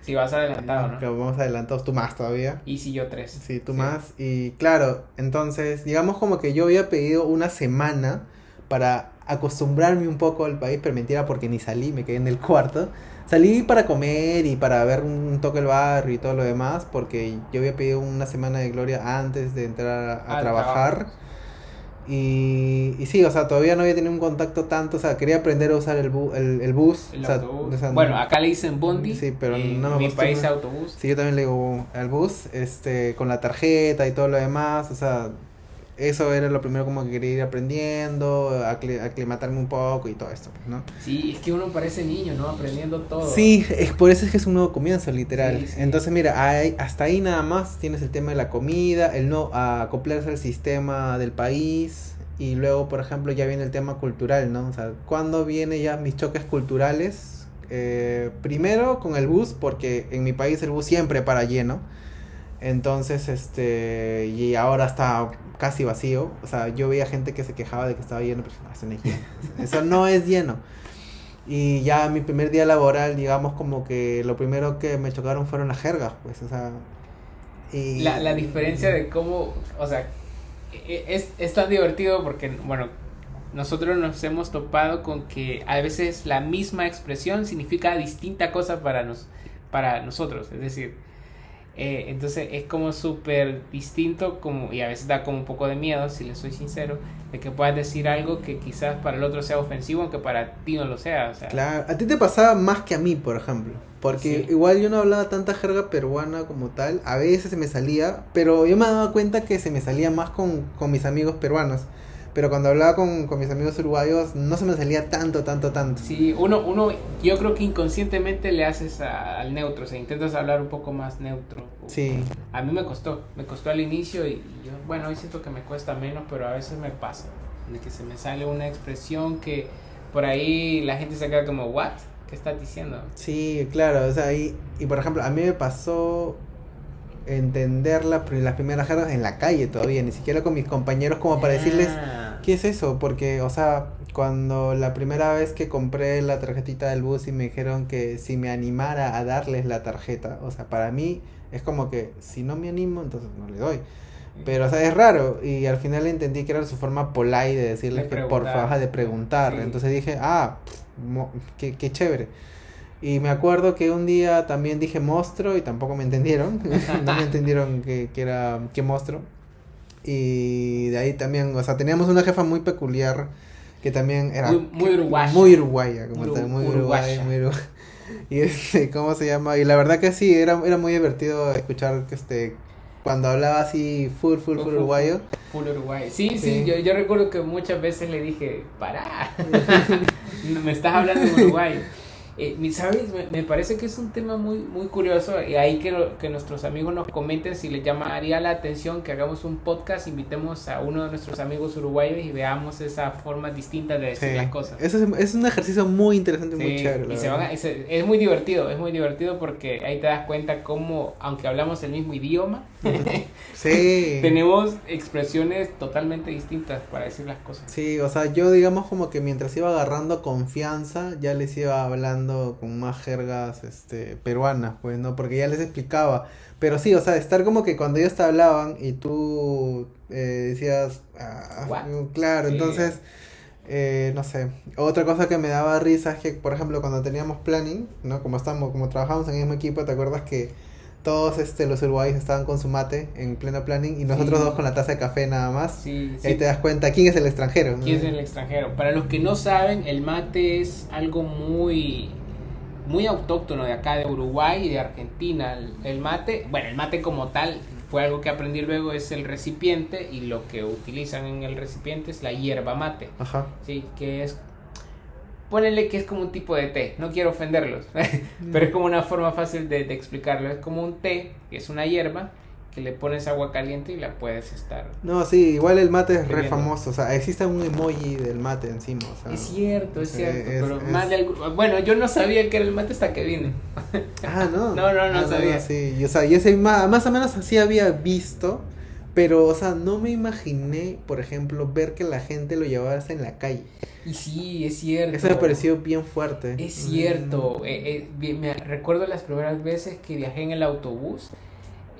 Si vas adelantado, ¿no? vamos adelantados, tú más todavía. Y si yo tres. Sí, tú más. Y claro, entonces, digamos como que yo había pedido una semana para acostumbrarme un poco al país, pero mentira porque ni salí, me quedé en el cuarto. Salí para comer y para ver un toque el barrio y todo lo demás, porque yo había pedido una semana de gloria antes de entrar a, trabajar. Y, y sí, o sea, todavía no había tenido un contacto tanto, o sea, quería aprender a usar el, bu- el, el bus. El o sea, autobús. o sea, bueno, acá le dicen bondi. Sí, pero no me mi país autobús. Sí, yo también le digo al bus, este, con la tarjeta y todo lo demás, o sea, eso era lo primero como que quería ir aprendiendo, acli- aclimatarme un poco y todo esto, pues, ¿no? Sí, es que uno parece niño, ¿no? Aprendiendo todo. Sí, es por eso es que es un nuevo comienzo, literal. Sí, sí. Entonces, mira, hay- hasta ahí nada más tienes el tema de la comida, el no acoplarse al sistema del país y luego, por ejemplo, ya viene el tema cultural, ¿no? O sea, ¿cuándo viene ya mis choques culturales? Eh, primero con el bus, porque en mi país el bus siempre para lleno. Entonces, este, y ahora está casi vacío. O sea, yo veía gente que se quejaba de que estaba lleno, pero no, eso no es lleno. Eso no es lleno. Y ya mi primer día laboral, digamos, como que lo primero que me chocaron fueron las jergas, pues, o sea. Y... La, la diferencia de cómo, o sea, e- es, es tan divertido porque, bueno, nosotros nos hemos topado con que a veces la misma expresión significa distinta cosa para, nos, para nosotros. Es decir, eh, entonces es como súper distinto como, y a veces da como un poco de miedo, si le soy sincero, de que puedas decir algo que quizás para el otro sea ofensivo, aunque para ti no lo sea. O sea Claro, a ti te pasaba más que a mí, por ejemplo. Porque Sí. igual yo no hablaba tanta jerga peruana como tal. A veces se me salía, pero yo me daba cuenta que se me salía más con, con mis amigos peruanos. Pero cuando hablaba con, con mis amigos uruguayos, no se me salía tanto, tanto, tanto. Sí, uno, uno, yo creo que inconscientemente le haces a- al neutro, o sea, intentas hablar un poco más neutro. Sí, A mí me costó, me costó al inicio y yo, bueno, hoy siento que me cuesta menos, pero a veces me pasa, de que se me sale una expresión que por ahí la gente se queda como, ¿what? ¿Qué estás diciendo? sí, claro. O sea, y, y por ejemplo, a mí me pasó entender la pri- las primeras jergas en la calle todavía, ni siquiera con mis compañeros como para decirles, Ah, ¿Qué es eso? Porque, o sea, cuando la primera vez que compré la tarjetita del bus y me dijeron que si me animara a darles la tarjeta, o sea, para mí es como que si no me animo, entonces no le doy. Pero, o sea, es raro. Y al final entendí que era su forma polite de decirles De que por favor, de preguntar. Sí. Entonces dije, ah, pff, mo- qué, qué chévere. Y me acuerdo que un día también dije monstruo y tampoco me entendieron. no me entendieron que, que era qué monstruo. Y de ahí también, o sea, teníamos una jefa muy peculiar que también era Muy- muy uruguaya. Muy uruguaya, como Muy tal, uru- muy uruguaya. muy uruguaya. Y este, ¿cómo se llama? Y la verdad que sí, era, era muy divertido escuchar que este cuando hablaba así full, full, full, Full, full, uruguayo. Full Uruguay. Sí, sí, Sí. yo, yo recuerdo que muchas veces le dije, para, me estás hablando en Uruguay. Eh, ¿Sabes? Me, me parece que es un tema muy, muy curioso y ahí que, lo- que nuestros amigos nos comenten si les llamaría la atención que hagamos un podcast, invitemos a uno de nuestros amigos uruguayos y veamos esa forma distinta de decir Sí. las cosas. Eso es, es un ejercicio muy interesante y Sí, muy chévere. y se van a- se- es muy divertido, es muy divertido porque ahí te das cuenta cómo, aunque hablamos el mismo idioma, Sí. tenemos expresiones totalmente distintas para decir las cosas. Sí, o sea, yo digamos como que mientras iba agarrando confianza, ya les iba hablando hablando con más jergas este, peruanas, pues, ¿no? Porque ya les explicaba. Pero sí, o sea, estar como que cuando ellos te hablaban y tú eh, decías, ah, claro, entonces, eh, no sé. Otra cosa que me daba risa es que, por ejemplo, cuando teníamos planning, ¿no? Como estamos, como trabajamos en el mismo equipo, ¿te acuerdas que todos este, los uruguayos estaban con su mate en pleno planning y nosotros dos con la taza de café nada más. Sí, y ahí te das cuenta quién es el extranjero. ¿Quién es el extranjero? Para los que no saben, el mate es algo muy muy autóctono de acá de Uruguay y de Argentina. El, mate, bueno, el mate como tal fue algo que aprendí luego es el recipiente y lo que utilizan en el recipiente es la hierba mate. Ajá. Sí, que es ponele que es como un tipo de té, no quiero ofenderlos, pero es como una forma fácil de, explicarlo, es como un té, que es una hierba, que le pones agua caliente y la puedes estar. No, sí, igual el mate es re famoso, o sea, existe un emoji del mate encima, o sea, Es cierto, es cierto, pero bueno, yo no sabía que era el mate hasta que vine. Ah, no. no, no, no sabía. sí, y, o sea, y ese más, más o menos así había visto, pero, o sea, no me imaginé, por ejemplo, ver que la gente lo llevaba en la calle. Y sí, es cierto. Eso me pareció bien fuerte. Es cierto. Mm. Eh, eh, me recuerdo las primeras veces que viajé en el autobús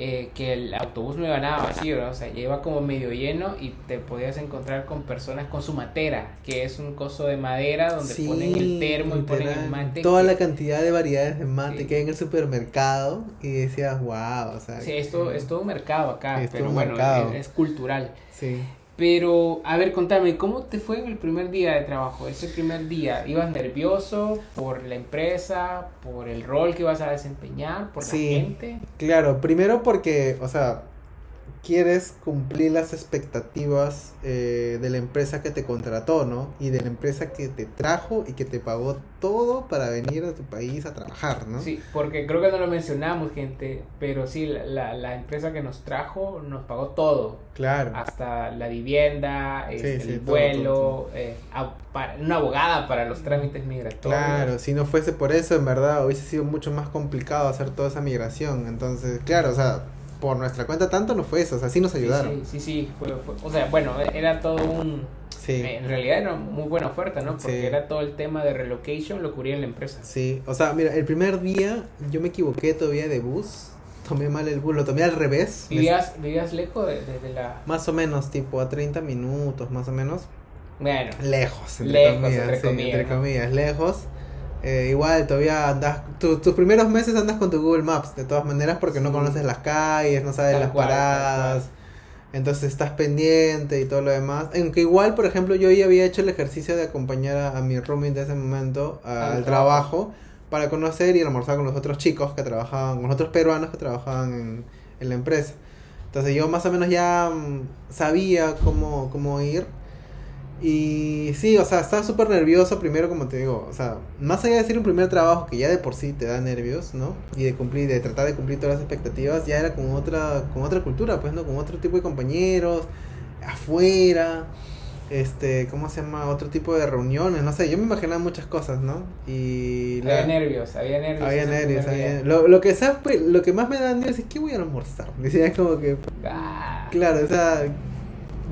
eh, que el autobús no iba nada vacío, o sea, iba como medio lleno y te podías encontrar con personas con su matera, que es un coso de madera donde ponen el termo y ponen el mate. Toda la cantidad de variedades de mate que hay en el supermercado y decías, wow, o sea. Sí, esto es todo un mercado acá, pero bueno, es, cultural. Sí. Pero, a ver, contame, ¿cómo te fue en el primer día de trabajo? Ese primer día, ¿ibas nervioso por la empresa, por el rol que ibas a desempeñar, por la gente? Claro, primero porque, o sea, quieres cumplir las expectativas eh, de la empresa que te contrató, ¿no? Y de la empresa que te trajo y que te pagó todo para venir a tu país a trabajar, ¿no? Sí, porque creo que no lo mencionamos, gente, pero sí, la, la, empresa que nos trajo nos pagó todo. Claro. Hasta la vivienda, este, el vuelo, eh, una abogada para los trámites migratorios. Claro, si no fuese por eso, en verdad, hubiese sido mucho más complicado hacer toda esa migración. Entonces, claro, o sea por nuestra cuenta tanto no fue eso, o sea, sí nos ayudaron. Sí, sí, sí, fue, o sea, bueno, era todo un... Sí. En realidad era muy buena oferta, ¿no? Porque era todo el tema de relocation, lo cubría la empresa. Sí, o sea, mira, el primer día yo me equivoqué todavía de bus, tomé mal el bus, lo tomé al revés. ¿Vivías, ¿vivías lejos de, la...? Más o menos, tipo a 30 minutos, más o menos. Bueno. Lejos, entre lejos, comillas, entre, comillas, entre comillas, lejos. Eh, igual todavía andas, tus primeros meses andas con tu Google Maps, de todas maneras, porque no conoces las calles, no sabes las paradas. Entonces estás pendiente y todo lo demás. Aunque igual, por ejemplo, yo ya había hecho el ejercicio de acompañar a, mi roommate de ese momento al, trabajo. para conocer y almorzar con los otros chicos que trabajaban, con los otros peruanos que trabajaban en, en la empresa. Entonces yo más o menos ya mm, sabía cómo, cómo ir. Y sí, o sea, estaba súper nervioso primero, como te digo, o sea, más allá de decir un primer trabajo que ya de por sí te da nervios, ¿no? Y de cumplir, de tratar de cumplir todas las expectativas, ya era con otra, con otra cultura, pues, ¿no? Con otro tipo de compañeros, afuera, este, ¿cómo se llama? Otro tipo de reuniones, no sé, yo me imaginaba muchas cosas, ¿no? Y... Había nervios, había nervios. Había nervios, había... Lo, lo, que, ¿sabes? Lo que más me da nervios es que voy a almorzar, decía como que... Ah. Claro, o sea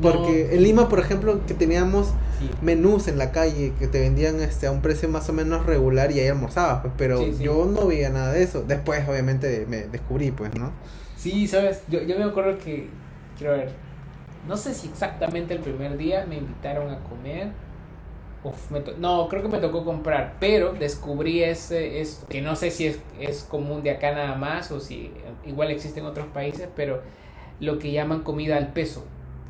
porque en Lima, por ejemplo, que teníamos menús en la calle que te vendían este a un precio más o menos regular y ahí almorzabas, pues, pero yo no veía nada de eso. Después, obviamente, me descubrí, pues, ¿no? Sí, sabes, yo, yo me acuerdo que, quiero ver, no sé si exactamente el primer día me invitaron a comer. Uf, no, creo que me tocó comprar, pero descubrí ese, es, que no sé si es, es común de acá nada más o si igual existe en otros países, pero lo que llaman comida al peso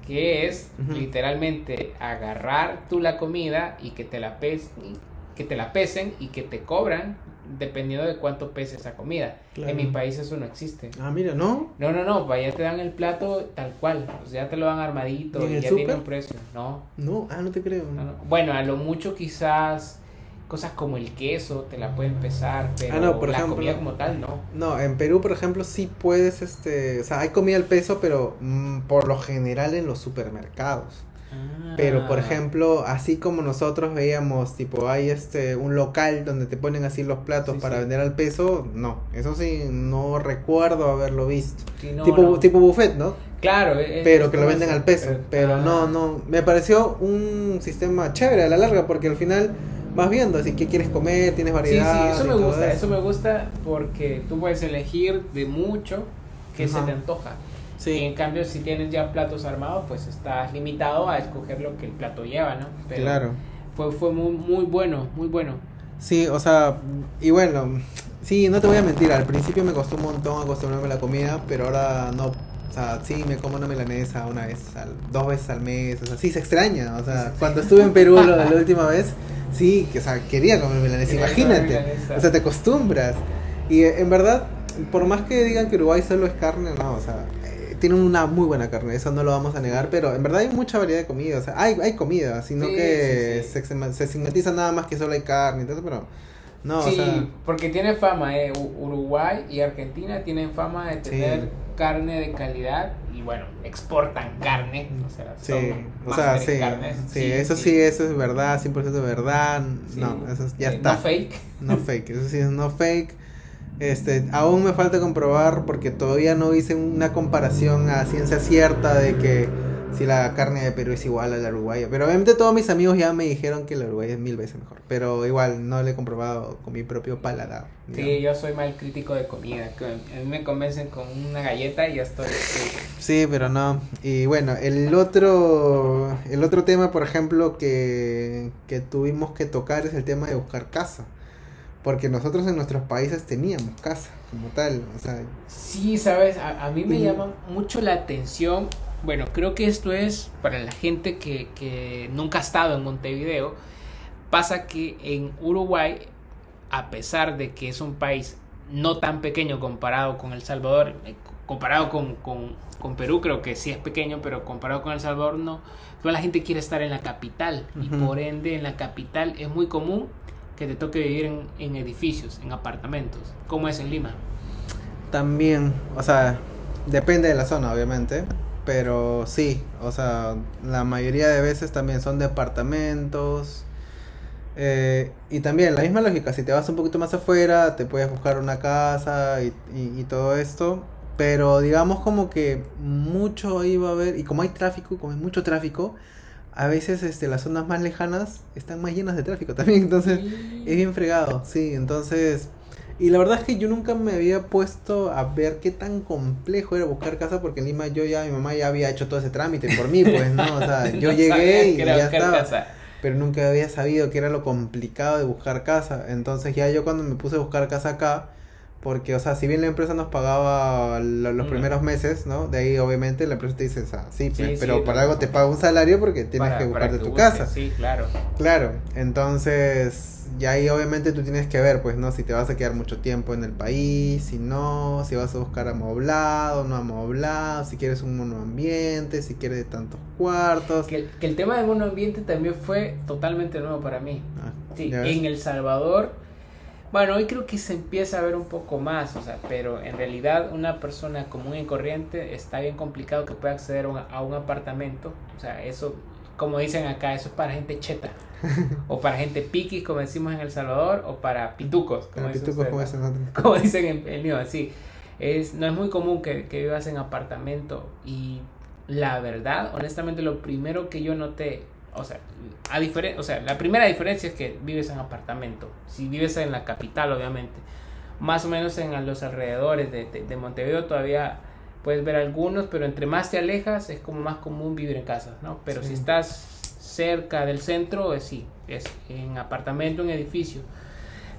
que es literalmente agarrar tú la comida y que te la que te la pesen y que te cobran dependiendo de cuánto pese esa comida. En mi país eso no existe. Ah, mira, ¿no? No, no, no, ya te dan el plato tal cual, o sea, ya te lo dan armadito y, ya tiene un precio, ¿no? No, ah, no te creo. Bueno, a lo mucho quizás cosas como el queso te la pueden pesar, pero ah, no, por la comida como tal no. No, en Perú, por ejemplo, sí puedes, este, o sea, hay comida al peso, pero mm, por lo general en los supermercados. Pero por ah. ejemplo, así como nosotros veíamos, tipo, hay este un local donde te ponen así los platos para vender al peso, no, eso sí no recuerdo haberlo visto. tipo tipo buffet, ¿no? Claro, pero que lo venden al peso, pero no no, me pareció un sistema chévere a la larga porque al final vas viendo así qué quieres comer, tienes variedad. Sí, sí, eso y me gusta, eso me gusta porque tú puedes elegir de mucho que se Ajá. te antoja. Y Sí, en cambio, si tienes ya platos armados, pues estás limitado a escoger lo que el plato lleva, ¿no? Pero claro. Fue, fue muy, muy bueno, muy bueno. Sí, o sea, y bueno, sí, no te voy a mentir, al principio me costó un montón acostumbrarme a la comida, pero ahora no, o sea, sí, me como una milanesa una vez, al, dos veces al mes, o sea, sí, se extraña, o sea, cuando estuve en Perú lo- la última vez, sí, que, o sea, quería comer milanesa, Quería imagínate, comer milanesa. o sea, te acostumbras, y eh, en verdad, por más que digan que Uruguay solo es carne, no, o sea, eh, tienen una muy buena carne, eso no lo vamos a negar, pero en verdad hay mucha variedad de comida, o sea, hay, hay comida, sino Sí, que sí, sí. Se, se estigmatiza nada más que solo hay carne y todo, pero... No, sí, o sea, porque tiene fama, eh, Uruguay y Argentina tienen fama de tener. Carne de calidad y bueno, exportan carne. O sea, Sí, o sea, sí, carnes. sí, eso sí, eso es verdad, 100% verdad, Sí. no, eso es- ya Eh, está, No fake. no fake, eso sí es no fake, este, aún me falta comprobar porque todavía no hice una comparación a ciencia cierta de que si la carne de Perú es igual a la uruguaya, pero obviamente todos mis amigos ya me dijeron que la uruguaya es mil veces mejor, pero igual no lo he comprobado con mi propio paladar. Sí, yo soy mal crítico de comida. A mí me convencen con una galleta y ya estoy. sí. Pero no. Y bueno, el otro, el otro tema, por ejemplo, que, que tuvimos que tocar es el tema de buscar casa. Porque nosotros en nuestros países teníamos casa como tal. O sea, Sí, sabes, a, a mí me llama mucho la atención. Bueno, creo que esto es para la gente que, que nunca ha estado en Montevideo. Pasa que en Uruguay, a pesar de que es un país no tan pequeño comparado con El Salvador, eh, comparado con, con, con Perú, creo que sí es pequeño, pero comparado con El Salvador no. Toda la gente quiere estar en la capital y Ujú. por ende en la capital es muy común que te toque vivir en, en edificios, en apartamentos, como es en Lima. también, o sea, depende de la zona, obviamente. Pero sí, o sea, la mayoría de veces también son departamentos. eh, y también la misma lógica, si te vas un poquito más afuera, te puedes buscar una casa y, y- y todo esto. Pero digamos como que mucho ahí va a haber, y como hay tráfico, como hay mucho tráfico, a veces este, las zonas más lejanas están más llenas de tráfico también. Entonces, es bien fregado, sí, entonces... Y la verdad es que yo nunca me había puesto a ver qué tan complejo era buscar casa porque en Lima yo ya, mi mamá ya había hecho todo ese trámite por mí, pues, ¿no? O sea, yo No llegué y ya estaba. casa. Pero nunca había sabido que era lo complicado de buscar casa. Entonces ya yo cuando me puse a buscar casa acá, porque, o sea, si bien la empresa nos pagaba lo- los Mm. primeros meses, ¿no? De ahí obviamente la empresa te dice, sea, sí, Sí, pues, sí, pero para no. algo te paga un salario porque tienes Para- que para buscarte tu busques, casa. Sí, claro. Claro, entonces ya ahí obviamente tú tienes que ver, pues, ¿no? Si te vas a quedar mucho tiempo en el país, si no, si vas a buscar amoblado, no amoblado, si quieres un monoambiente, si quieres tantos cuartos. Que, que el tema del monoambiente también fue totalmente nuevo para mí. Ah, Sí, en El Salvador, bueno, hoy creo que se empieza a ver un poco más, o sea, pero en realidad una persona común y corriente está bien complicado que pueda acceder a un, a un apartamento, o sea, eso, como dicen acá, eso es para gente cheta, o para gente piquis, como decimos en El Salvador, o para pitucos, como, dicen pitucos ustedes, como ¿no? como dicen en, en Lima, sí. Es, no es muy común que, que vivas en apartamento y la verdad, honestamente, lo primero que yo noté, o sea, a o sea, la primera diferencia es que vives en apartamento. Si vives en la capital, obviamente, más o menos en los alrededores de, de- de Montevideo todavía puedes ver algunos, pero entre más te alejas es como más común vivir en casas, ¿no? Pero si Sí. estás cerca del centro, eh, sí, es en apartamento, en edificio.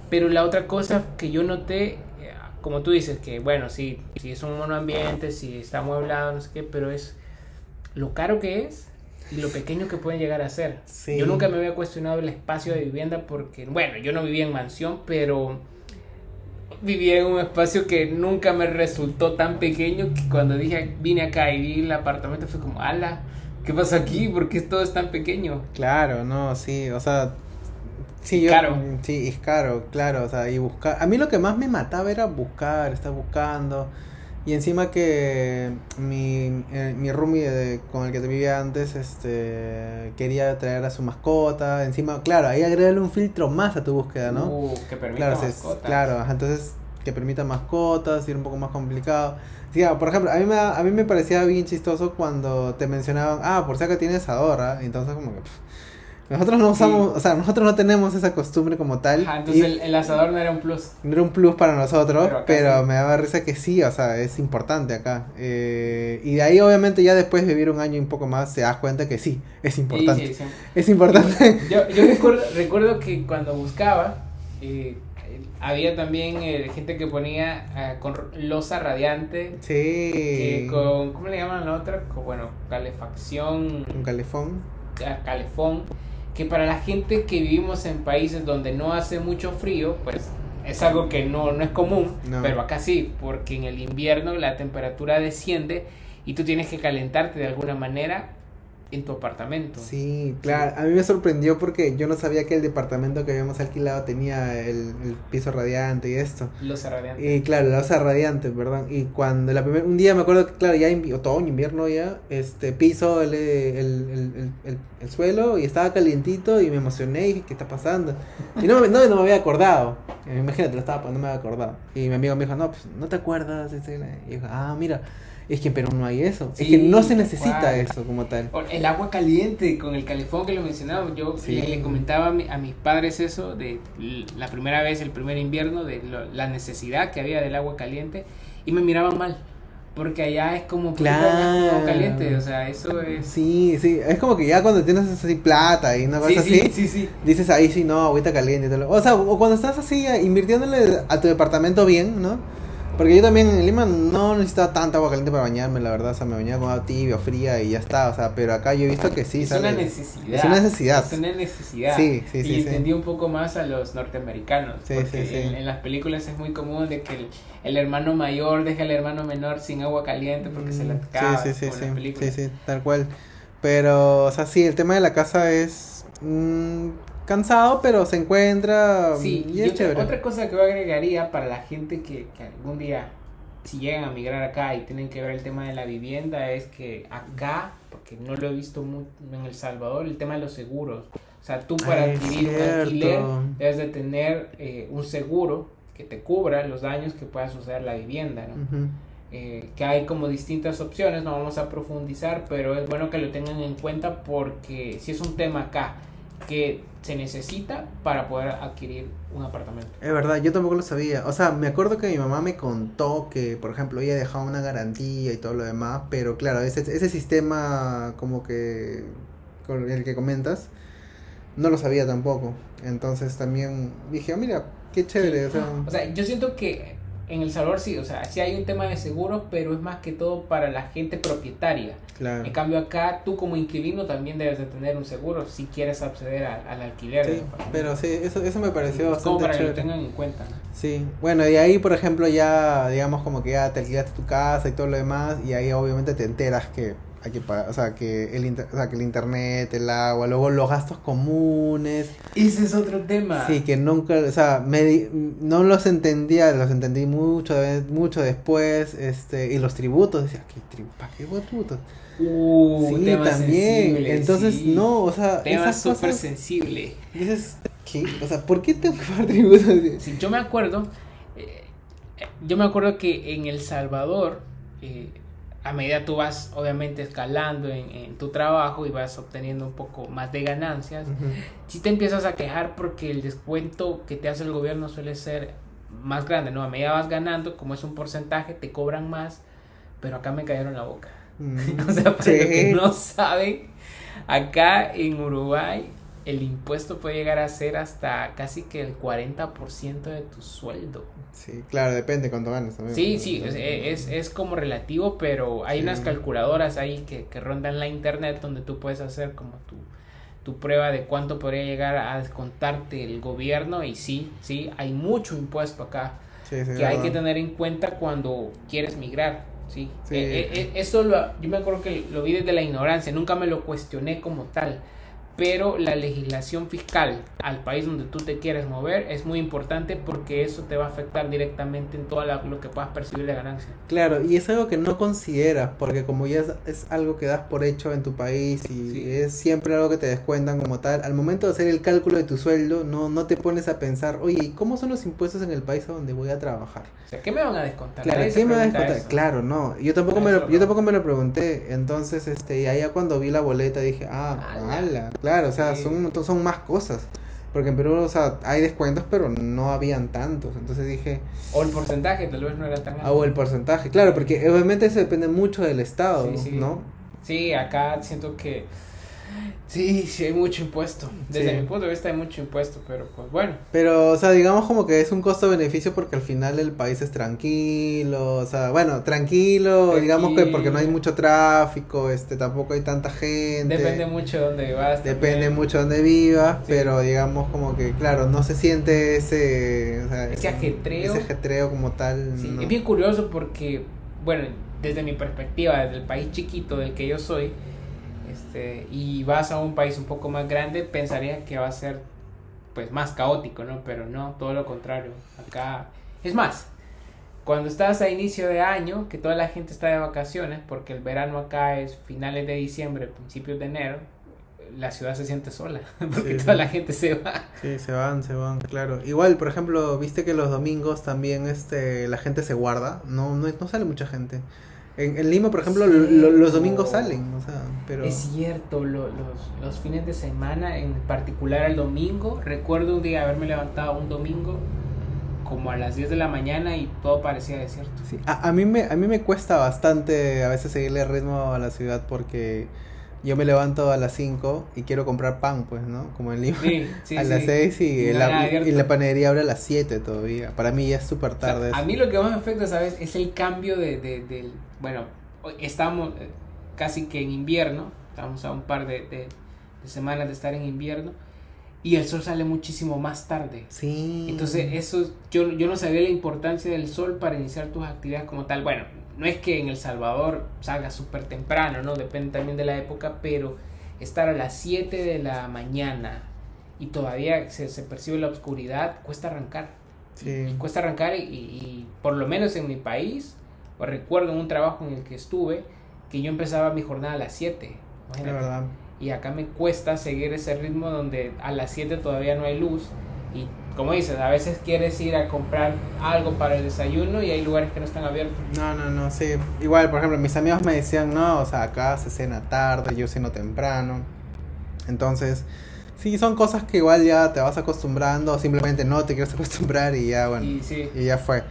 Pero la otra cosa que yo noté, eh, como tú dices, que bueno, sí, si es un monoambiente, si está amueblado, no sé qué, pero es lo caro que es y lo pequeño que pueden llegar a ser. Sí. Yo nunca me había cuestionado el espacio de vivienda porque, bueno, yo no vivía en mansión, pero vivía en un espacio que nunca me resultó tan pequeño que cuando dije vine acá y vi el apartamento fue como, ala, ¿qué pasa aquí? ¿Por qué todo es tan pequeño? Claro, no, sí, o sea, sí, yo, Caro. sí, es caro, claro, o sea, y buscar, a mí lo que más me mataba era buscar, estar buscando, y encima que mi, eh, mi roomie de- con el que vivía antes, este, quería traer a su mascota, encima, claro, ahí agregarle un filtro más a tu búsqueda, ¿no? Uh, que permite Claro, mascotas. claro, entonces que permita mascotas, y era un poco más complicado. Sí, por ejemplo, a mí, me, a mí me parecía bien chistoso cuando te mencionaban, ah, por si acá tienes asador, ¿ah? entonces como que, Nosotros no usamos, o sea, nosotros no tenemos esa costumbre como tal. Ajá, entonces el, el asador no era un plus. No era un plus para nosotros, Pero pero, acá sí. me daba risa que sí, o sea, es importante acá. Eh, y de ahí obviamente ya después de vivir un año y un poco más te das cuenta que sí, es importante. Sí, sí, sí. Es importante. Yo, yo recuerdo, recuerdo que cuando buscaba, eh, eh, había también eh, gente que ponía ah, con losa radiante, Sí. con, ¿cómo le llaman la otra? Con, bueno, calefacción, Un calefón. ah, calefón, que para la gente que vivimos en países donde no hace mucho frío, pues es algo que no, no es común, No. pero acá sí, porque en el invierno la temperatura desciende y tú tienes que calentarte de alguna manera en tu apartamento. Sí, claro. A mí me sorprendió porque yo no sabía que el departamento que habíamos alquilado tenía el, el piso radiante y esto. Los radiantes. Y claro, la losa radiante, perdón. Y cuando la primer, un día me acuerdo que, claro, ya invi- otoño, invierno ya, este, piso el, el, el, el, el- el suelo y estaba calientito y me emocioné y dije, ¿qué está pasando? Y no, me- no, no me había acordado. Eh, Imagínate, lo estaba, no me había acordado. Y mi amigo me dijo, no, pues, ¿no te acuerdas? Y yo, ah, mira, es que en Perú no hay eso. es Sí, que no se necesita igual. eso como tal. El agua caliente con el calefón que lo mencionaba, yo Sí. le, le comentaba a, mi- a mis padres eso de la primera vez, el primer invierno, de lo- la necesidad que había del agua caliente y me miraban mal, porque allá es como que Claro. agua caliente, o sea, eso es... Sí, sí, es como que ya cuando tienes así plata y una cosa sí, así, sí, sí, sí. dices ahí sí, no, agüita caliente. y todo lo- O sea, o cuando estás así eh, invirtiéndole a tu departamento bien, ¿no? Porque yo también en Lima no necesitaba tanta agua caliente para bañarme, la verdad. O sea, me bañaba con agua tibia o fría y ya está. O sea, pero acá yo he visto que sí, es sale- una necesidad. Es una necesidad. Es una necesidad. Sí, sí, y sí, sí. entendí un poco más a los norteamericanos. Sí, porque sí, sí. En, en las películas es muy común de que el, el hermano mayor deja al hermano menor sin agua caliente porque se le Mm, acaba. Sí, sí, sí, sí, sí, sí, tal cual. Pero, o sea, sí, el tema de la casa es mm, cansado, pero se encuentra Sí, y es otra, chévere. otra cosa que yo agregaría para la gente que, que algún día, si llegan a migrar acá y tienen que ver el tema de la vivienda, es que acá, porque no lo he visto mucho en El Salvador, el tema de los seguros. O sea, tú para Ah, es adquirir un cierto. alquiler debes de tener eh, un seguro que te cubra los daños que pueda suceder a la vivienda, ¿no? Eh, que hay como distintas opciones, no vamos a profundizar, pero es bueno que lo tengan en cuenta porque si es un tema acá que se necesita para poder adquirir un apartamento. Es verdad, yo tampoco lo sabía. O sea, me acuerdo que mi mamá me contó que, por ejemplo, ella dejaba una garantía y todo lo demás, pero claro, ese, ese sistema como que con el que comentas, no lo sabía tampoco. Entonces también dije, "Ah, mira, qué chévere. O sea, O sea, yo siento que en El Salvador sí, o sea, sí hay un tema de seguros, pero es más que todo para la gente propietaria. claro. En cambio acá, tú como inquilino también debes de tener un seguro si quieres acceder al, al alquiler. Sí, pero sí, eso, eso me pareció como bastante para que lo tengan en cuenta. ¿no? Sí, bueno, y ahí, por ejemplo, ya, digamos, como que ya te alquilaste tu casa y todo lo demás, y ahí obviamente te enteras que hay que pagar, o sea, que el, inter- o sea, que el internet, el agua, luego los gastos comunes, Ese es otro tema. sí, que nunca, o sea, me di- no los entendía, los entendí mucho, mucho después, este, y los tributos, decía, ¿qué? ¿Para qué tributos? Uh, sí, tema también, sensible, entonces, sí. no, o sea, Tema súper sensible. dices, ¿qué? O sea, ¿por qué tengo que pagar tributos? Sí, yo me acuerdo, eh, yo me acuerdo que en El Salvador, eh, a medida tú vas obviamente escalando en, en tu trabajo y vas obteniendo un poco más de ganancias, si te empiezas a quejar porque el descuento que te hace el gobierno suele ser más grande, ¿no? A medida vas ganando, como es un porcentaje, te cobran más, pero acá me cayeron la boca. Mm, O sea, para sí. los que no saben, acá en Uruguay el impuesto puede llegar a ser hasta casi que el 40% de tu sueldo. Sí, claro, depende cuánto ganes también. Sí, sí, es, es, es como relativo, pero hay Sí. unas calculadoras ahí que, que rondan la internet donde tú puedes hacer como tu, tu prueba de cuánto podría llegar a descontarte el gobierno y sí, sí, hay mucho impuesto acá Sí, sí, que hay que tener en cuenta cuando quieres migrar. Sí, Sí. Eh, eh, eh, eso lo, yo me acuerdo que lo vi desde la ignorancia, nunca me lo cuestioné como tal, pero la legislación fiscal al país donde tú te quieres mover es muy importante porque eso te va a afectar directamente en todo lo que puedas percibir de ganancia. Claro, y es algo que no consideras, porque como ya es, es algo que das por hecho en tu país y Sí. es siempre algo que te descuentan como tal, al momento de hacer el cálculo de tu sueldo, no, no te pones a pensar, oye, ¿y cómo son los impuestos en el país a donde voy a trabajar? O sea, ¿qué me van a descontar? Claro, ¿qué me va a descontar? eso. Claro, no, yo tampoco me lo, yo tampoco me lo pregunté, entonces, este, y allá cuando vi la boleta dije, ah, Ala. ala, claro, o sea, son un montón, son más cosas. Porque en Perú, o sea, hay descuentos, pero no habían tantos. Entonces dije... O el porcentaje tal vez no era tan alto. O el porcentaje, claro, porque obviamente eso depende mucho del estado, ¿no? Sí, acá siento que Sí, sí hay mucho impuesto. Desde mi punto de vista hay mucho impuesto, pero pues bueno. Pero, o sea, digamos como que es un costo-beneficio porque al final el país es tranquilo, o sea, bueno, tranquilo, digamos que porque no hay mucho tráfico, este, tampoco hay tanta gente. Depende mucho de dónde vivas. Depende mucho de dónde vivas, pero digamos como que, claro, no se siente ese... ese ajetreo. Ese ajetreo como tal. Sí, es bien curioso porque, bueno, desde mi perspectiva, desde el país chiquito del que yo soy, este, y vas a un país un poco más grande, pensaría que va a ser pues más caótico, ¿no? Pero no, todo lo contrario. Acá es más, cuando estás a inicio de año, que toda la gente está de vacaciones, porque el verano acá es finales de diciembre, principios de enero, la ciudad se siente sola, porque toda la gente se va. Sí, se van, se van, claro. Igual, por ejemplo, viste que los domingos también este la gente se guarda, no no, no sale mucha gente. En, Lima, por ejemplo, los domingos salen, o sea, pero... Es cierto, los, los fines de semana, en particular el domingo, recuerdo un día haberme levantado un domingo como a las 10 de la mañana y todo parecía desierto. Sí, a, a, mí, me, a mí me cuesta bastante a veces seguirle el ritmo a la ciudad porque yo me levanto a las 5 y quiero comprar pan, pues, ¿no? Como en Lima. a las 6 y, la, y la panadería abre a las 7 todavía. Para mí ya es súper tarde. a mí lo que más me afecta, ¿sabes? Es el cambio de, de, del... Bueno, estamos casi que en invierno. Estamos a un par de, de, semanas de estar en invierno. Y el sol sale muchísimo más tarde. Sí. Entonces, eso, yo, yo no sabía la importancia del sol para iniciar tus actividades como tal. Bueno, no es que en El Salvador salga súper temprano, ¿no? Depende también de la época, pero estar a las 7 de la mañana y todavía se, percibe la oscuridad, cuesta arrancar. Sí. Cuesta arrancar y, por lo menos en mi país, recuerdo en un trabajo en el que estuve, que yo empezaba mi jornada a las 7. verdad. Y acá me cuesta seguir ese ritmo donde a las 7 todavía no hay luz y como dices, a veces quieres ir a comprar algo para el desayuno y hay lugares que no están abiertos. No, no, no, sí. Igual, por ejemplo, mis amigos me decían, no, o sea, acá se cena tarde, yo ceno temprano. Entonces, sí, son cosas que igual ya te vas acostumbrando, simplemente no te quieres acostumbrar y ya, bueno, y, y ya fue.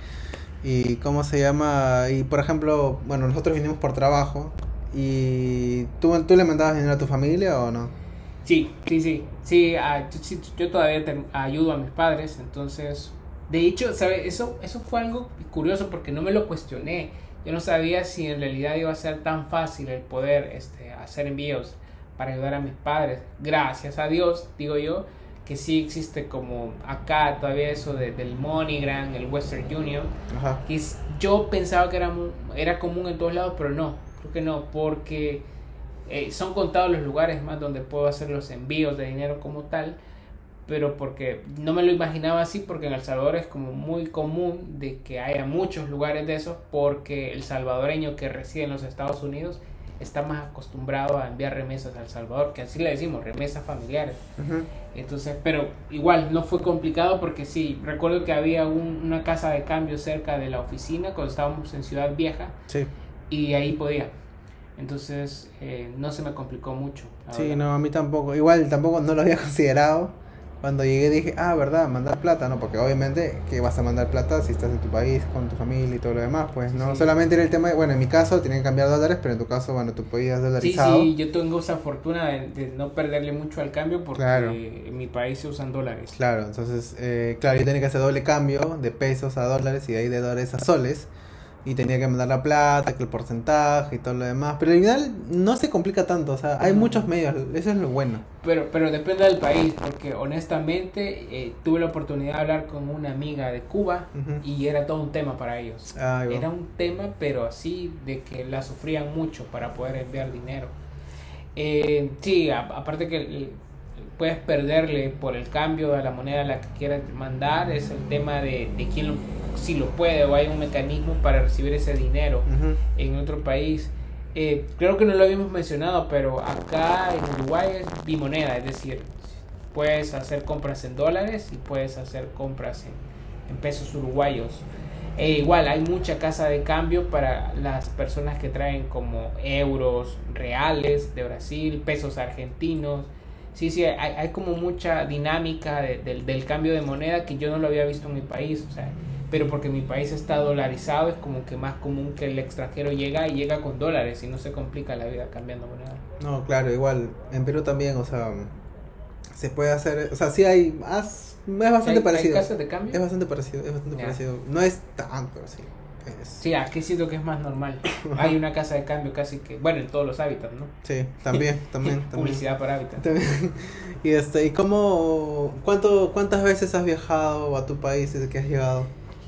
Y cómo se llama, y por ejemplo, bueno, nosotros vinimos por trabajo y ¿tú, tú le mandabas dinero a tu familia o no? Sí, sí, sí. Sí, yo todavía ayudo a mis padres, entonces... De hecho, ¿sabes? Eso, eso fue algo curioso porque no me lo cuestioné. Yo no sabía si en realidad iba a ser tan fácil el poder este, hacer envíos para ayudar a mis padres. Gracias a Dios, digo yo, que sí existe como acá todavía eso de, del MoneyGram, el Western Union. Ajá. Que yo pensaba que era, era común en todos lados, pero no, creo que no, porque eh, son contados los lugares más donde puedo hacer los envíos de dinero como tal, pero porque no me lo imaginaba así, porque en El Salvador es como muy común de que haya muchos lugares de esos, porque el salvadoreño que reside en los Estados Unidos está más acostumbrado a enviar remesas al Salvador, que así le decimos, remesas familiares. Entonces, pero igual no fue complicado porque sí, recuerdo que había una casa de cambio cerca de la oficina cuando estábamos en Ciudad Vieja. Y ahí podía. Entonces eh, no se me complicó mucho. Sí, no, a mí tampoco. Igual tampoco no lo había considerado. Cuando llegué dije, ah, verdad, mandar plata, ¿no? Porque obviamente que vas a mandar plata si estás en tu país, con tu familia y todo lo demás, pues no solamente era el tema, de, bueno, en mi caso tienen que cambiar dólares, pero en tu caso, bueno, tú podías dolarizado. Sí, sí, yo tengo esa fortuna de, no perderle mucho al cambio porque en mi país se usan dólares. Claro, entonces, eh, claro, yo tenía que hacer doble cambio de pesos a dólares y de ahí de dólares a soles y tenía que mandar la plata, que el porcentaje y todo lo demás. Pero al final no se complica tanto, o sea, hay muchos medios, eso es lo bueno. Pero, pero depende del país, porque honestamente eh, tuve la oportunidad de hablar con una amiga de Cuba y era todo un tema para ellos. era un tema, pero así de que la sufrían mucho para poder enviar dinero. Eh, sí, aparte que puedes perderle por el cambio de la moneda a la que quieras mandar, es el tema de, de quién lo si lo puede o hay un mecanismo para recibir ese dinero en otro país. Eh, creo que no lo habíamos mencionado, pero acá en Uruguay es bimoneda, es decir, puedes hacer compras en dólares y puedes hacer compras en, pesos uruguayos. E igual hay mucha casa de cambio para las personas que traen como euros reales de Brasil, pesos argentinos. Sí, sí, hay, hay como mucha dinámica de- del- del cambio de moneda que yo no lo había visto en mi país, o sea, pero porque mi país está dolarizado es como que más común que el extranjero llega y llega con dólares y no se complica la vida cambiando moneda. No, claro, igual. En Perú también, o sea, se puede hacer. O sea, sí hay. has- es bastante ¿Hay- hay parecido. casas de cambio? Es bastante parecido, es bastante parecido. No es tanto, sí. Sí, aquí siento que es más normal. Hay una casa de cambio casi que, bueno, en todos los hábitats, ¿no? sí, también, también, también. Publicidad para hábitat. También. Y este, ¿y cómo, cuánto, cuántas veces has viajado a tu país desde que has llegado?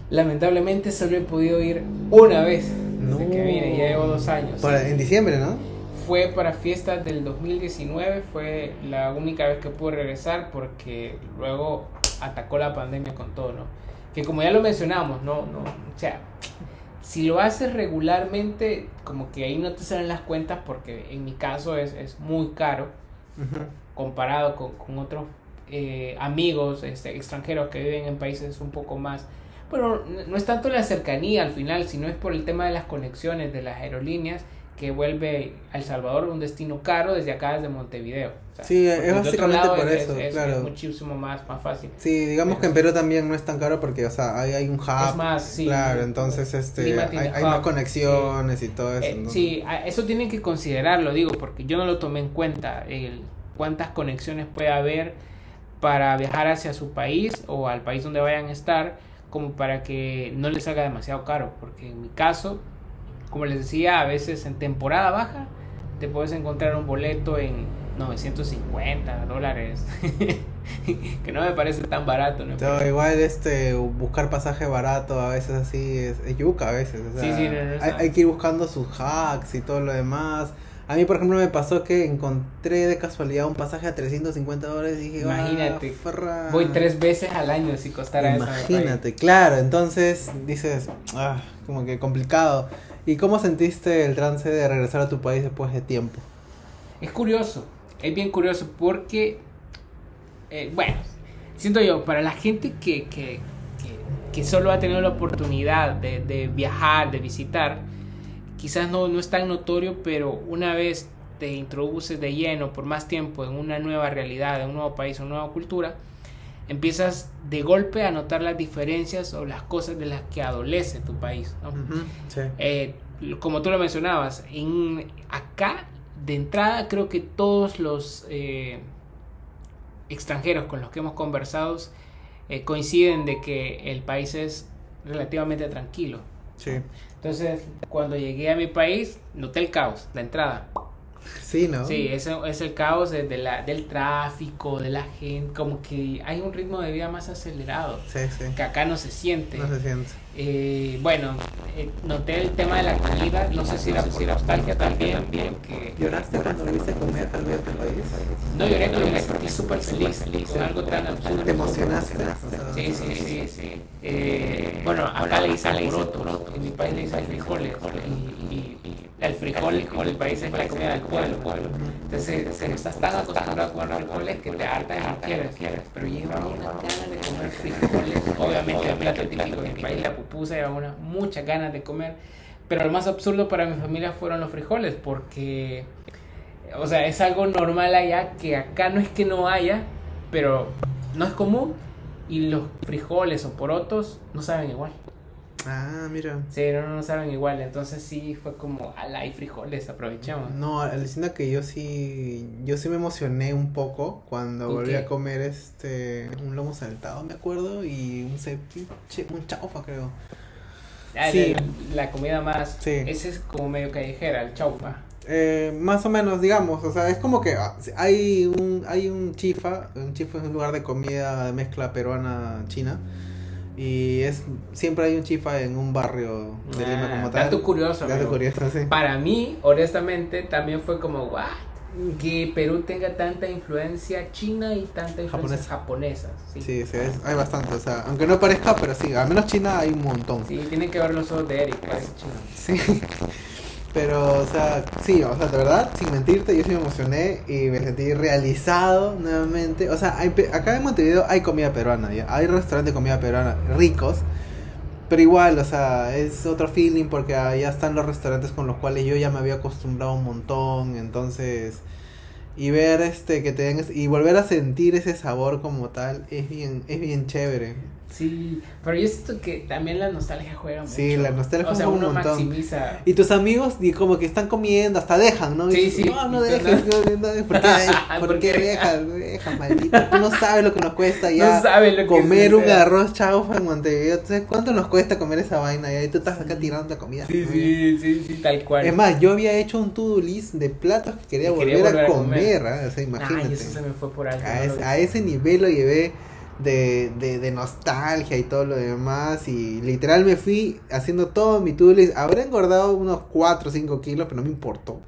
Lamentablemente solo he podido ir una vez desde No. que vine, ya llevo dos años. Para, en diciembre, ¿no? Fue para fiestas del 2019, fue la única vez que pude regresar porque luego atacó la pandemia con todo, ¿no? Que como ya lo mencionamos, no, no, o sea, si lo haces regularmente, como que ahí no te salen las cuentas porque en mi caso es, es muy caro comparado con, con otros eh, amigos este, extranjeros que viven en países un poco más... N- no es tanto la cercanía al final, sino es por el tema de las conexiones de las aerolíneas que vuelve a El Salvador un destino caro desde acá, desde Montevideo. O sea, Sí, es básicamente por es- eso, es- es claro. muchísimo más, más fácil. Sí, digamos que en Perú también no es tan caro porque, o sea, hay, hay un hub. es más, sí. claro, entonces este, hay, más conexiones y todo eso. Eh, ¿no? sí, eso tienen que considerarlo, digo, porque yo no lo tomé en cuenta, el cuántas conexiones puede haber para viajar hacia su país o al país donde vayan a estar, como para que no les salga demasiado caro, porque en mi caso, como les decía, a veces en temporada baja te puedes encontrar un boleto en 950 dólares, que no me parece tan barato, ¿no? Pero igual este buscar pasaje barato a veces así es, es yuca a veces. o sea, Sí, sí, no, no, hay, que ir buscando sus hacks y todo lo demás. A mí, por ejemplo, me pasó que encontré de casualidad un pasaje a 350 dólares y dije, Imagínate, "Ah, farra". Voy tres veces al año si costara eso. el país. Imagínate, claro, entonces dices, ah, como que complicado. ¿Y cómo sentiste el trance de regresar a tu país después de tiempo? Es curioso, es bien curioso porque, eh, bueno, siento yo, para la gente que, que, que, que solo ha tenido la oportunidad de, de viajar, de visitar, quizás no, no es tan notorio, pero una vez te introduces de lleno por más tiempo en una nueva realidad, en un nuevo país, una nueva cultura, empiezas de golpe a notar las diferencias o las cosas de las que adolece tu país. ¿no? Sí. Eh, como tú lo mencionabas, en, acá de entrada creo que todos los eh, extranjeros con los que hemos conversado eh, coinciden de que el país es relativamente tranquilo. Sí. Entonces, cuando llegué a mi país, noté el caos, la entrada. Sí, ¿no? Sí, eso es el caos de, de la, del tráfico, de la gente, como que hay un ritmo de vida más acelerado, Sí, sí. que acá no se siente. No se siente. Eh, bueno, eh, noté el tema de la comida, no sé si era por nostalgia también, porque ¿Lloraste cuando lo viste comer algo de tu país? no lloré, pero me sentí súper feliz con algo tan absurdo. ¿Te emocionaste? Sí, sí, sí, sí. Eh, bueno, acá le dicen poroto, en mi país le dicen frijoles, y, y- el frijol en mi país es la comida del pueblo. Entonces, se estás tan acostumbrado a comer frijoles que te hartas y no quieres, pero lleva una ganas de comer frijoles. Obviamente, el plato típico de mi país, la pupusa, lleva una, muchas ganas de comer. Pero lo más absurdo para mi familia fueron los frijoles, porque, o sea, es algo normal allá que acá no es que no haya, pero no es común. Y los frijoles o porotos no saben igual. Ah, mira. Sí, no, no saben igual. Entonces sí fue como, ala, hay frijoles, aprovechamos. No, alucina que yo sí, yo sí me emocioné un poco cuando ¿Con volví qué? a comer este, un lomo saltado, me acuerdo, y un ceviche, un chaufa creo. Ah, Sí. la, la comida más. Sí. Ese es como medio callejera, el chaufa. Eh, más o menos, digamos, o sea, es como que ah, hay un, hay un chifa, un chifa es un lugar de comida de mezcla peruana-china, y es, siempre hay un chifa en un barrio de Lima Ah, como tal. dato curioso, Dato curioso, sí. Para mí, honestamente, también fue como, what? Que Perú tenga tanta influencia china y tanta influencia japonesa. Sí, sí. Sí, sí, es- hay bastante, o sea, aunque no parezca, pero sí, al menos China hay un montón. tienen que ver los ojos de Eric, pues, chino. Sí. Pero, o sea, sí, o sea, de verdad, sin mentirte, yo sí me emocioné y me sentí realizado nuevamente. O sea, hay acá en Montevideo hay comida peruana, ¿ya? hay restaurantes de comida peruana ricos, pero igual, o sea, es otro feeling porque allá están los restaurantes con los cuales yo ya me había acostumbrado un montón, entonces y ver este que te den y volver a sentir ese sabor como tal es bien es bien chévere Sí, pero yo siento que también la nostalgia juega mucho. Sí, la nostalgia o sea, juega uno un montón. maximiza. Y tus amigos, y como que están comiendo, hasta dejan, ¿no? Y Sí, dices, sí. No, no dejes, no, no, ¿por qué, ¿Por por qué dejas? Maldito. Tú no sabes lo que nos cuesta ya no saben lo que comer un arroz chaufa en Montevideo. ¿Tú sabes cuánto nos cuesta comer esa vaina? Y ahí tú estás acá tirando la comida. Sí, sí, sí, sí, tal cual. Es más, yo había hecho un to-do list de platos que quería, volver, a a comer, comer. o sea, imagínate. Ay, eso se me fue por algo. a, ese nivel lo llevé de, de, de nostalgia y todo lo demás. Y literal me fui haciendo todo mi to-do list. Habré engordado unos 4 o 5 kilos, pero no me importó.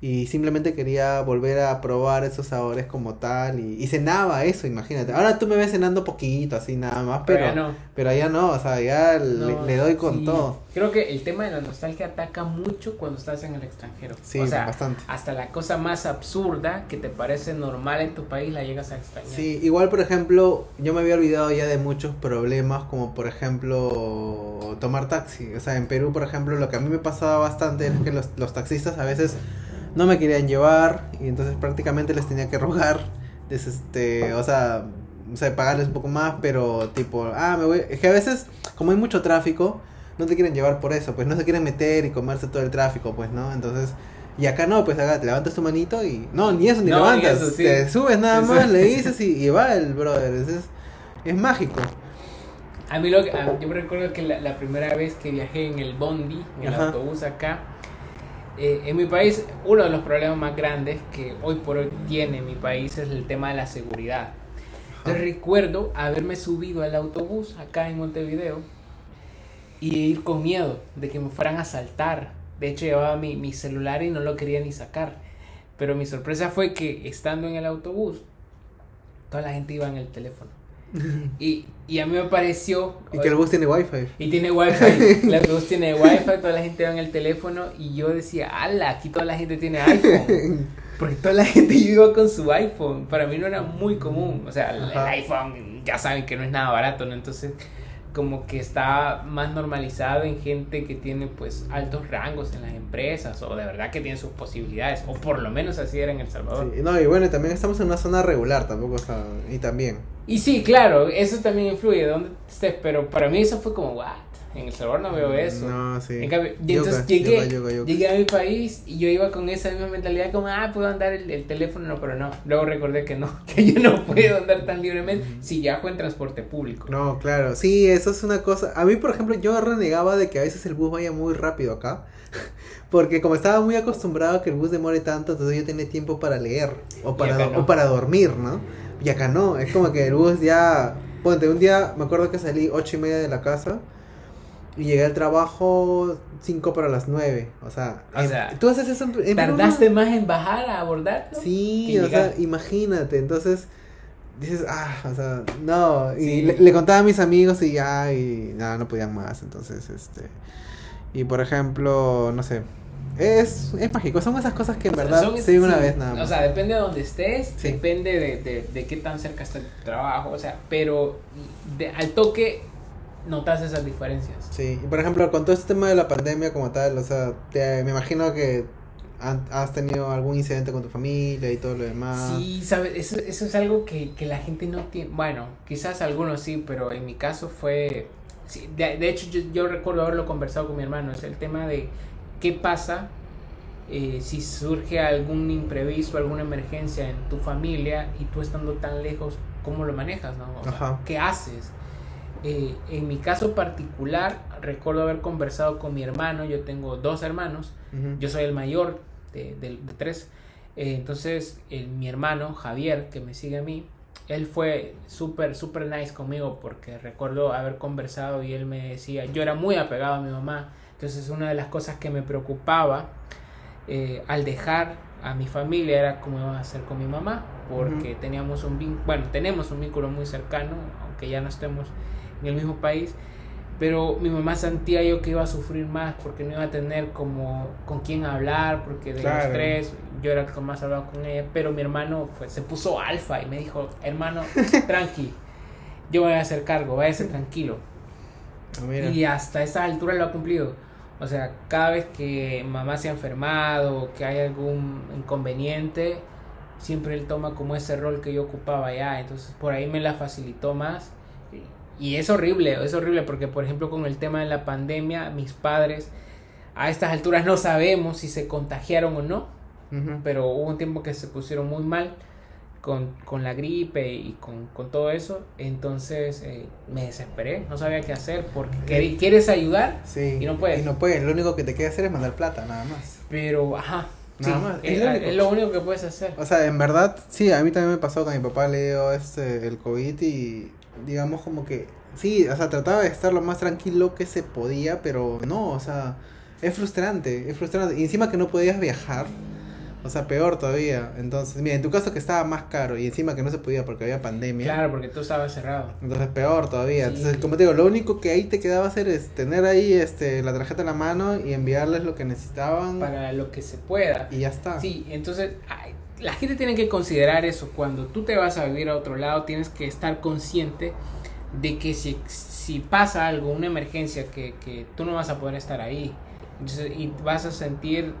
Y simplemente quería volver a probar esos sabores como tal. Y, y cenaba eso, imagínate. Ahora tú me ves cenando poquito, así nada más. Pero, Pero ya no. pero ya no, o sea, ya le, doy con sí. todo. Creo que el tema de la nostalgia ataca mucho cuando estás en el extranjero. Sí, o sea, bastante. hasta la cosa más absurda que te parece normal en tu país la llegas a extrañar. Sí, igual por ejemplo, yo me había olvidado ya de muchos problemas como por ejemplo tomar taxi. O sea, en Perú por ejemplo lo que a mí me pasaba bastante es que los, los taxistas a veces no me querían llevar y entonces prácticamente les tenía que rogar. des- este, o sea, o sea, pagarles un poco más, pero tipo, ah, me voy. Es que a veces, como hay mucho tráfico, no te quieren llevar por eso, pues no se quieren meter y comerse todo el tráfico, pues, ¿no? Entonces, y acá no, pues acá te levantas tu manito y. No, ni eso ni No, ni levantas. eso, sí. Te subes nada más, sí. le dices y, y va el brother. Es, es, es mágico. A mí lo que, a- yo me recuerdo que la, la primera vez que viajé en el Bondi, en el Ajá. autobús acá, eh, en mi país, uno de los problemas más grandes que hoy por hoy tiene mi país es el tema de la seguridad. Entonces recuerdo haberme subido al autobús acá en Montevideo y ir con miedo de que me fueran a asaltar. De hecho llevaba mi, mi celular y no lo quería ni sacar. Pero mi sorpresa fue que estando en el autobús, toda la gente iba en el teléfono. Y, y a mí me pareció... Y que el bus tiene wifi. Y tiene wifi, el autobús tiene wifi, toda la gente va en el teléfono y yo decía, ala, aquí toda la gente tiene iPhone. Porque toda la gente iba con su iPhone. Para mí no era muy común. O sea, el, iPhone ya saben que no es nada barato, ¿no? Entonces, como que está más normalizado en gente que tiene pues altos rangos en las empresas o de verdad que tiene sus posibilidades. O por lo menos así era en El Salvador. Sí, No, y bueno, también estamos en una zona regular tampoco, o sea, y también. Y sí, claro, eso también influye de dónde estés, pero para mí eso fue como, what? En El Salvador no veo eso. No, sí. En cambio, y Yuca, entonces llegué, llegué a mi país y yo iba con esa misma mentalidad como, ah, puedo andar el, el teléfono, no, pero no. Luego recordé que no, que yo no puedo andar tan libremente si viajo en transporte público. No, claro, sí, eso es una cosa. A mí, por ejemplo, yo renegaba de que a veces el bus vaya muy rápido acá. Porque como estaba muy acostumbrado a que el bus demore tanto, entonces yo tenía tiempo para leer o para, no. o para dormir, ¿no? Y acá no, es como que el bus ya... Ponte, un día me acuerdo que salí ocho y media de la casa y llegué al trabajo cinco para las nueve. O sea, O en- sea, tú haces eso en, en Perú? ¿Tardaste más en bajar a abordar? Sí, o sea, imagínate, entonces dices, ah, o sea, no, y Sí. le, le contaba a mis amigos y ya, y nada, no podían más, entonces, este, y por ejemplo, no sé, es, es mágico, son esas cosas que en verdad Son- vive una sí, vez nada más. O sea, depende de donde estés, Sí. depende de, de, de qué tan cerca está tu trabajo, o sea, pero de- al toque notas esas diferencias. sí, y por ejemplo, con todo este tema de la pandemia como tal, o sea, te- me imagino que han- has tenido algún incidente con tu familia y todo lo demás. Sí, sabes, eso, eso es algo que, que la gente no tiene. Bueno, quizás algunos sí, pero en mi caso fue. sí, de, de hecho, yo, yo recuerdo haberlo conversado con mi hermano. Es el tema de qué pasa eh, si surge algún imprevisto, alguna emergencia en tu familia y tú estando tan lejos, ¿cómo lo manejas? No? O sea. ¿Qué haces? Eh, en mi caso particular, recuerdo haber conversado con mi hermano. Yo tengo dos hermanos. Ujú. Yo soy el mayor de, de- de tres. Eh, entonces, el- mi hermano Javier, que me sigue a mí, él fue súper, súper nice conmigo porque recuerdo haber conversado y él me decía, yo era muy apegado a mi mamá. Entonces, una de las cosas que me preocupaba eh, al dejar a mi familia era cómo iba a hacer con mi mamá, porque teníamos un vínculo, bueno, tenemos un vínculo muy cercano, aunque ya no estemos en el mismo país, pero mi mamá sentía yo que iba a sufrir más porque no iba a tener como con quién hablar, porque de Claro. los tres yo era el que más hablaba con ella, pero mi hermano pues, se puso alfa y me dijo, hermano, tranqui, yo voy a hacer cargo, váyase tranquilo. Mira. Y hasta esa altura lo ha cumplido. O sea, cada vez que mamá se ha enfermado o que hay algún inconveniente, siempre él toma como ese rol que yo ocupaba ya, entonces por ahí me la facilitó más. Y es horrible, es horrible porque por ejemplo con el tema de la pandemia, mis padres a estas alturas no sabemos si se contagiaron o no, pero hubo un tiempo que se pusieron muy mal con, con la gripe y con, con todo eso, entonces eh, me desesperé, no sabía qué hacer porque quieres ayudar sí, y no puedes. Y no puedes, lo único que te queda hacer es mandar plata, nada más. Pero, ajá. Nada más. Es, lo único que puedes hacer. O sea, en verdad, sí, a mí también me pasó que a mi papá le dio este, el COVID y digamos como que, sí, o sea, trataba de estar lo más tranquilo que se podía, pero no, o sea, es frustrante, es frustrante. Y encima que no podías viajar. O sea, peor todavía. Entonces, mira, en tu caso que estaba más caro y encima que no se podía porque había pandemia. Claro, porque tú estabas cerrado. Entonces, peor todavía. Entonces, como te digo, lo único que ahí te quedaba hacer es tener ahí este la tarjeta en la mano y enviarles lo que necesitaban. Para lo que se pueda. Y ya está. Sí, entonces, la gente tiene que considerar eso. Cuando tú te vas a vivir a otro lado, tienes que estar consciente de que si, si pasa algo, una emergencia, que, que tú no vas a poder estar ahí. Entonces, y vas a sentir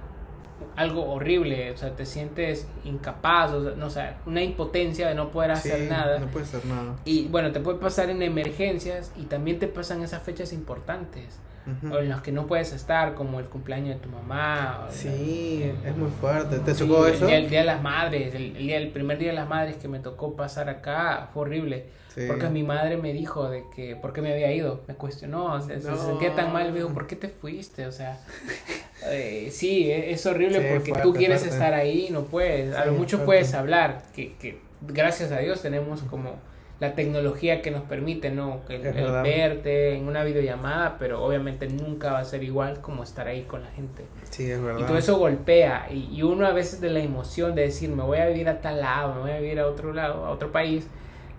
algo horrible, o sea, te sientes incapaz, o sea, no sé, una impotencia de no poder hacer nada. No puedes hacer nada. Y bueno, te puede pasar en emergencias y también te pasan esas fechas importantes. O en las que no puedes estar, como el cumpleaños de tu mamá. sí, es muy fuerte. ¿Te chocó eso? El día, de las madres, el, día, el primer día de las madres que me tocó pasar acá fue horrible. Porque mi madre me dijo de que, ¿por qué me había ido? Me cuestionó, se, sentía tan mal, me dijo, ¿por qué te fuiste? O sea, eh, sí, e, es, horrible porque tú quieres estar ahí no puedes. a lo mucho puedes hablar, que, que gracias a Dios tenemos como la tecnología que nos permite, ¿no? El, verte en una videollamada, pero obviamente nunca va a ser igual como estar ahí con la gente. Sí, es verdad. Y todo eso golpea. Y, y, uno a veces de la emoción de decir, me voy a vivir a tal lado, me voy a vivir a otro lado, a otro país,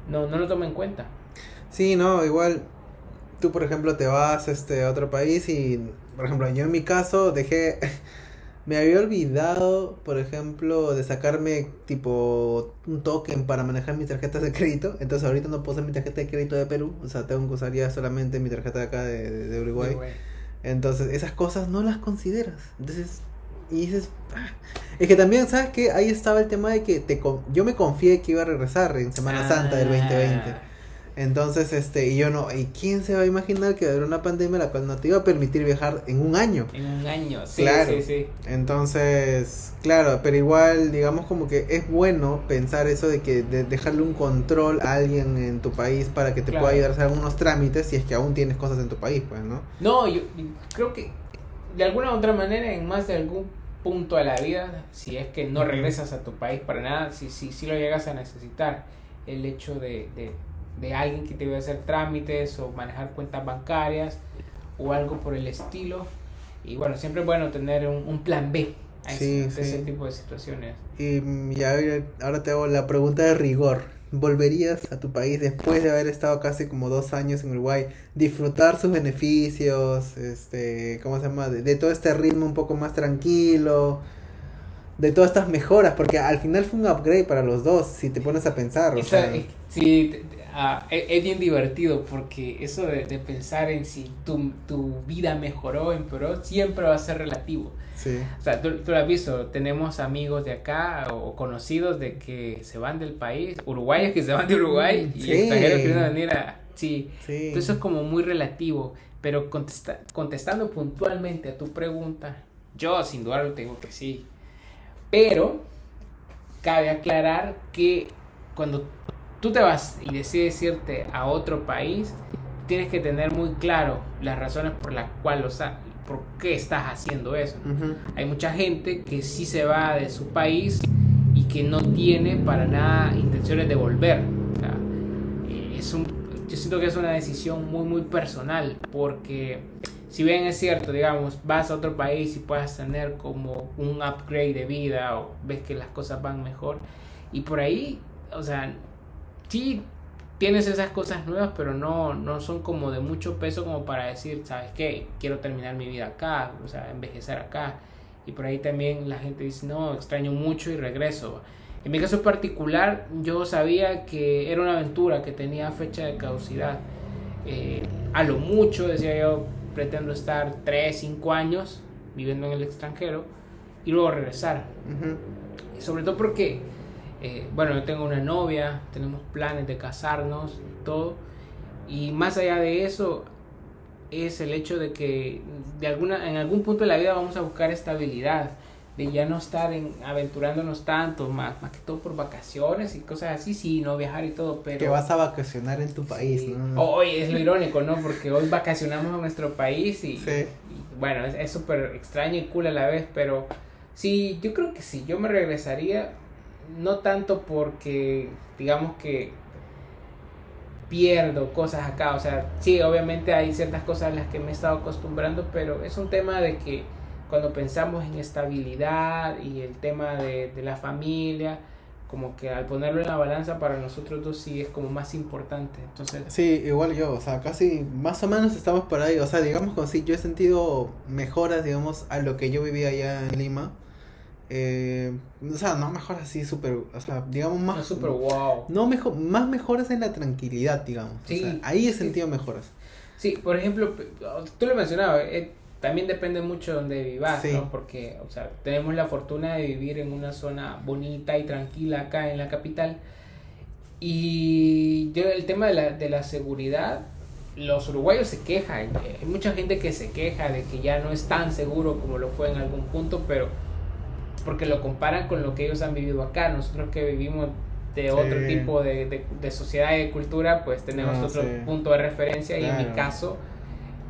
no, no lo toma en cuenta. Sí, no, igual tú, por ejemplo, te vas este, a otro país y, por ejemplo, yo en mi caso dejé, me había olvidado, por ejemplo, de sacarme tipo un token para manejar mis tarjetas de crédito, entonces ahorita no puedo usar mi tarjeta de crédito de Perú, o sea, tengo que usar ya solamente mi tarjeta de acá de, Uruguay. Entonces, esas cosas no las consideras. Entonces, y dices, ah". es que también, ¿sabes qué? Ahí estaba el tema de que te yo me confié que iba a regresar en Semana Santa del 2020. Entonces, este, y yo no, ¿y quién se va a imaginar que va a haber una pandemia la cual no te iba a permitir viajar en un año? En un año, sí, sí, sí. Entonces, claro, pero igual, digamos como que es bueno pensar eso de que de dejarle un control a alguien en tu país para que te pueda ayudar a hacer algunos trámites si es que aún tienes cosas en tu país, pues, ¿no? No, yo creo que de alguna u otra manera, en más de algún punto de la vida, si es que no regresas a tu país para nada, si, si, si lo llegas a necesitar, el hecho de, de, alguien que te a hacer trámites o manejar cuentas bancarias o algo por el estilo. Y bueno, siempre es bueno tener un, plan B a ese, tipo de situaciones. Y ya ahora te hago la pregunta de rigor. ¿Volverías a tu país después de haber estado casi como dos años en Uruguay? Disfrutar sus beneficios, este, ¿cómo se llama? De, todo este ritmo un poco más tranquilo, de todas estas mejoras, porque al final fue un upgrade para los dos, si te pones a pensar. O sea, sí, e, es, bien divertido, porque eso de, de pensar en si tu, tu vida mejoró, empeoró, siempre va a ser relativo. O sea, tú, lo has visto, tenemos amigos de acá o conocidos de que se van del país, uruguayos que se van de Uruguay y extranjeros que vienen venir a... Sí. Entonces eso es como muy relativo, pero contesta, contestando puntualmente a tu pregunta, yo sin duda lo tengo que sí. Pero cabe aclarar que cuando tú te vas y decides irte a otro país, tienes que tener muy claro las razones por las cuales por qué estás haciendo eso. Hay mucha gente que sí se va de su país y que no tiene para nada intenciones de volver. Eh, es un, yo siento que es una decisión muy, muy personal porque si bien es cierto, digamos, vas a otro país y puedes tener como un upgrade de vida o ves que las cosas van mejor y por ahí, o sea, sí tienes esas cosas nuevas, pero no, no son como de mucho peso como para decir, ¿sabes qué? Quiero terminar mi vida acá, o sea, envejecer acá. Y por ahí también la gente dice, no, extraño mucho y regreso. En mi caso particular, yo sabía que era una aventura que tenía fecha de caducidad. Eh, a lo mucho, decía yo, pretendo estar 3, 5 años viviendo en el extranjero y luego regresar. Sobre todo porque Eh, bueno, yo tengo una novia, tenemos planes de casarnos, todo. Y más allá de eso, es el hecho de que de alguna, en algún punto de la vida vamos a buscar estabilidad, de ya no estar en, aventurándonos tanto, más, más que todo por vacaciones y cosas así, sí, no viajar y todo, pero... Que vas a vacacionar en tu país, ¿no? Hoy es lo irónico, ¿no? Porque hoy vacacionamos en nuestro país y, bueno, es súper extraño y cool a la vez, pero sí, yo creo que sí, yo me regresaría, no tanto porque, digamos que pierdo cosas acá. O sea, sí, obviamente hay ciertas cosas a las que me he estado acostumbrando, pero es un tema de que cuando pensamos en estabilidad y el tema de, de la familia, como que al ponerlo en la balanza para nosotros dos sí es como más importante. Entonces, sí, igual yo, o sea, casi más o menos estamos por ahí, o sea, digamos como si yo he sentido mejoras, digamos, a lo que yo vivía allá en Lima eh, o sea, no mejor así súper, o sea, digamos más... No super wow. No mejor, más mejoras en la tranquilidad, digamos. Sí, ahí he sentido mejoras. Sí, por ejemplo, tú lo mencionabas, eh, también depende mucho de donde vivas, ¿no? Porque, o sea, tenemos la fortuna de vivir en una zona bonita y tranquila acá en la capital. Y yo, el tema de la, de la seguridad, los uruguayos se quejan. Hay mucha gente que se queja de que ya no es tan seguro como lo fue en algún punto, pero porque lo comparan con lo que ellos han vivido acá. Nosotros que vivimos de otro tipo de, de, sociedad y de cultura, pues tenemos ah, otro punto de referencia y en mi caso,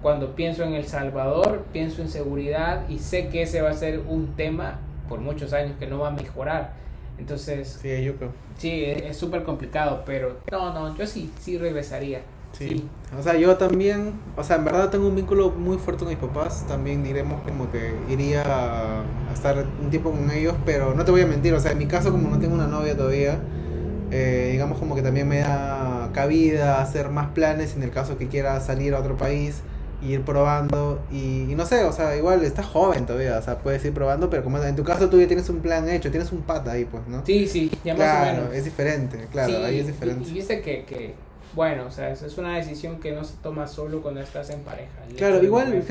cuando pienso en El Salvador, pienso en seguridad y sé que ese va a ser un tema por muchos años que no va a mejorar. Entonces, sí, yo creo. Sí, es súper complicado, pero no, no, yo sí, sí regresaría. Sí. O sea, yo también, o sea, en verdad tengo un vínculo muy fuerte con mis papás. También diremos como que iría a, estar un tiempo con ellos, pero no te voy a mentir, o sea, en mi caso como no tengo una novia todavía, eh, digamos como que también me da cabida hacer más planes en el caso que quiera salir a otro país ir probando y, no sé, o sea, igual estás joven todavía, o sea, puedes ir probando, pero como en tu caso tú ya tienes un plan hecho, tienes un pata ahí, pues, ¿no? Sí, sí, ya más o menos. es diferente, claro, ahí es diferente. Y, viste que, que bueno, o sea, es una decisión que no se toma solo cuando estás en pareja. Claro, igual,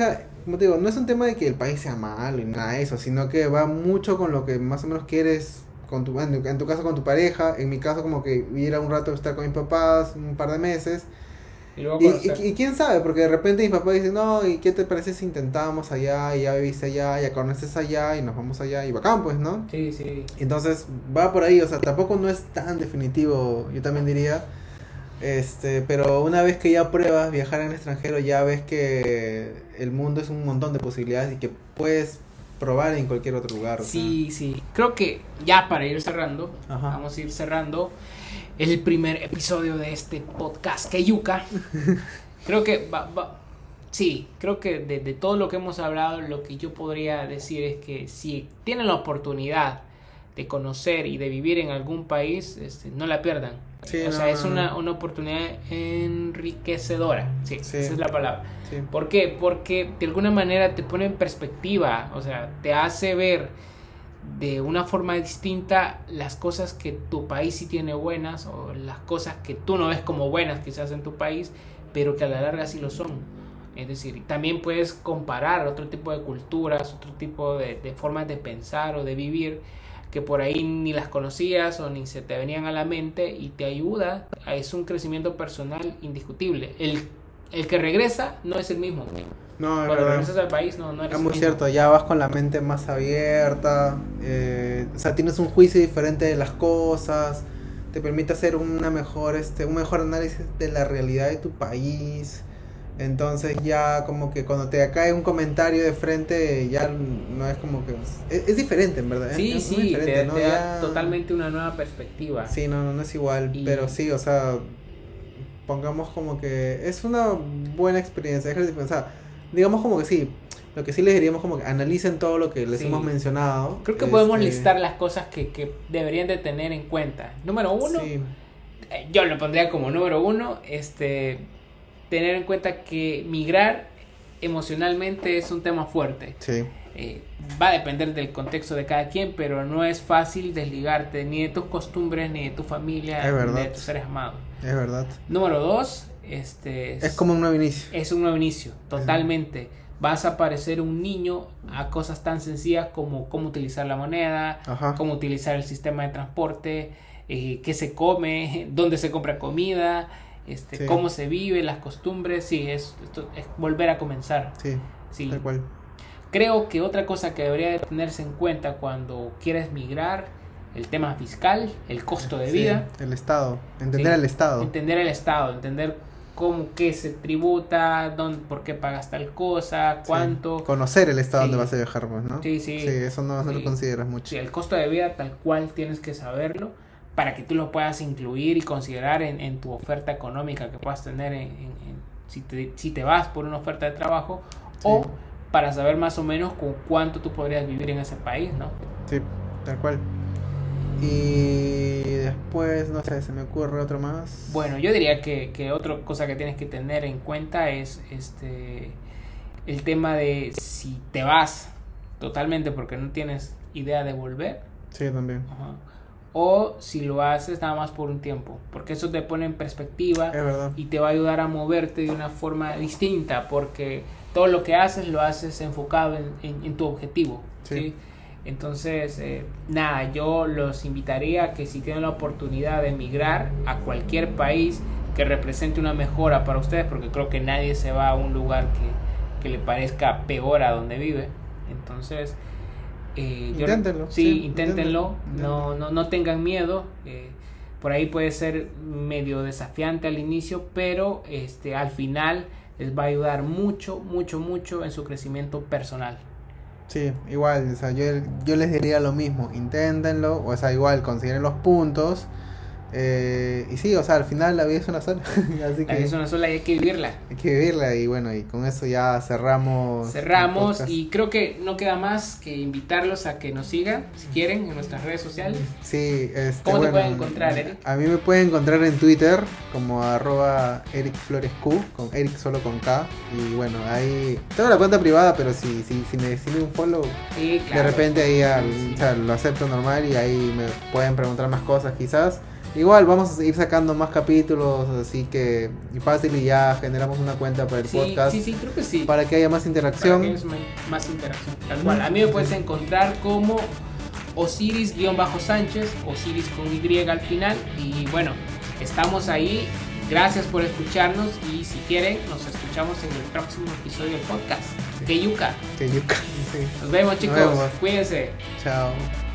como te digo, no es un tema de que el país sea malo y nada de eso, sino que va mucho con lo que más o menos quieres con tu, en, tu caso con tu pareja, en mi caso como que ir a un rato estar con mis papás, un par de meses. Y, luego y, quién sabe, porque de repente mis papás dicen, no, ¿y qué te parece si intentamos allá, y ya viviste allá, ya conoces allá, y nos vamos allá, y bacán, pues, ¿no? Sí, sí. Entonces, va por ahí, o sea, tampoco no es tan definitivo, yo también diría. Este, pero una vez que ya pruebas viajar en el extranjero, ya ves que el mundo es un montón de posibilidades y que puedes probar en cualquier otro lugar. Sí, sí. Creo que ya para ir cerrando, vamos a ir cerrando el primer episodio de este podcast que yuca. creo que va, sí, creo que de, de, todo lo que hemos hablado, lo que yo podría decir es que si tienen la oportunidad de conocer y de vivir en algún país, este, no la pierdan o sea, es una, una, oportunidad enriquecedora. Sí, esa es la palabra. ¿Por qué? Porque de alguna manera te pone en perspectiva, o sea, te hace ver de una forma distinta las cosas que tu país sí tiene buenas o las cosas que tú no ves como buenas quizás en tu país, pero que a la larga sí lo son. Es decir, también puedes comparar otro tipo de culturas, otro tipo de, de formas de pensar o de vivir que por ahí ni las conocías o ni se te venían a la mente y te ayuda, es un crecimiento personal indiscutible. El, el que regresa no es el mismo. No, Cuando regresas al país no, no eres Es muy cierto, ya vas con la mente más abierta, eh, o sea, tienes un juicio diferente de las cosas, te permite hacer una mejor, este, un mejor análisis de la realidad de tu país. Entonces ya como que cuando te cae un comentario de frente ya no es como que... Es, diferente en verdad. Sí, sí, te, da totalmente una nueva perspectiva. Sí, no, no es igual, pero sí, o sea, pongamos como que es una buena experiencia. O sea, digamos como que sí, lo que sí les diríamos como que analicen todo lo que les hemos mencionado. Creo que podemos este, listar las cosas que, que, deberían de tener en cuenta. Número uno, eh, yo lo pondría como número uno, este tener en cuenta que migrar emocionalmente es un tema fuerte. Sí. Eh, va a depender del contexto de cada quien, pero no es fácil desligarte ni de tus costumbres, ni de tu familia, ni de tus seres amados. Es verdad. Número dos, este... Es, como un nuevo inicio. Es un nuevo inicio, totalmente. vas a parecer un niño a cosas tan sencillas como cómo utilizar la moneda, Ajá. cómo utilizar el sistema de transporte, eh, qué se come, dónde se compra comida, este, Sí. cómo se vive, las costumbres. Sí, es, esto es volver a comenzar. Sí, Sí. tal cual. Creo que otra cosa que debería de tenerse en cuenta cuando quieres migrar, el tema fiscal, el costo de Sí, vida, el Estado. Entender Sí. el Estado. entender el Estado, entender cómo qué se tributa, dónde, por qué pagas tal cosa, Sí. cuánto. Conocer el Estado Sí. donde vas a viajar, pues, ¿no? Sí, sí. eso no, no lo Sí. consideras mucho. Sí, el costo de vida tal cual tienes que saberlo para que tú lo puedas incluir y considerar en, en tu oferta económica que puedas tener en, en- si, te, si te vas por una oferta de trabajo o Sí. para saber más o menos con cuánto tú podrías vivir en ese país, ¿no? Sí, tal cual. Y después, no sé, se me ocurre otro más. Bueno, yo diría que, que otra cosa que tienes que tener en cuenta es este el tema de si te vas totalmente porque no tienes idea de volver Sí, también. ajá, o si lo haces nada más por un tiempo, porque eso te pone en perspectiva y te va a ayudar a moverte de una forma distinta porque todo lo que haces lo haces enfocado en, en- en tu objetivo. Sí. ¿sí? Entonces, eh, nada, yo los invitaría a que si tienen la oportunidad de emigrar a cualquier país que represente una mejora para ustedes, porque creo que nadie se va a un lugar que, que le parezca peor a donde vive. Entonces, eh, yo- Inténtenlo, sí, sí, inténtenlo. inténtenlo. No, no, no tengan miedo. eh, por ahí puede ser medio desafiante al inicio, pero este, al final les va a ayudar mucho, mucho, mucho en su crecimiento personal. Sí, igual, o sea, yo, yo les diría lo mismo, inténtenlo, o sea, igual, consideren los puntos. Eh, y sí, o sea, al final la vida es una sola, así La que vida es una sola y hay que vivirla. hay que vivirla y bueno, y con eso ya cerramos. Cerramos y creo que no queda más que invitarlos a que nos sigan, si quieren, en nuestras redes sociales. Sí, este, ¿Cómo te bueno, pueden encontrar, Eric? A mí me pueden encontrar en Twitter como arroba Eric Flores Q, con Eric solo con K. Y bueno, ahí tengo la cuenta privada, pero si, si, si me deciden un follow, Sí, claro. de repente ahí al- Sí. o sea, lo acepto normal y ahí me pueden preguntar más cosas quizás. Igual vamos a ir sacando más capítulos, así que y fácil y ya generamos una cuenta para el Sí, podcast sí, sí, creo que sí. para que haya más Para interacción. que haya más, interacción. Tal cual. A mí me puedes encontrar como Osiris-Sánchez, Osiris con Y al final. Y bueno, estamos ahí. Gracias por escucharnos y si quieren, nos escuchamos en el próximo episodio del podcast. Que yuca. Que yuca. Sí. Nos vemos chicos. vemos. Cuídense. Chao.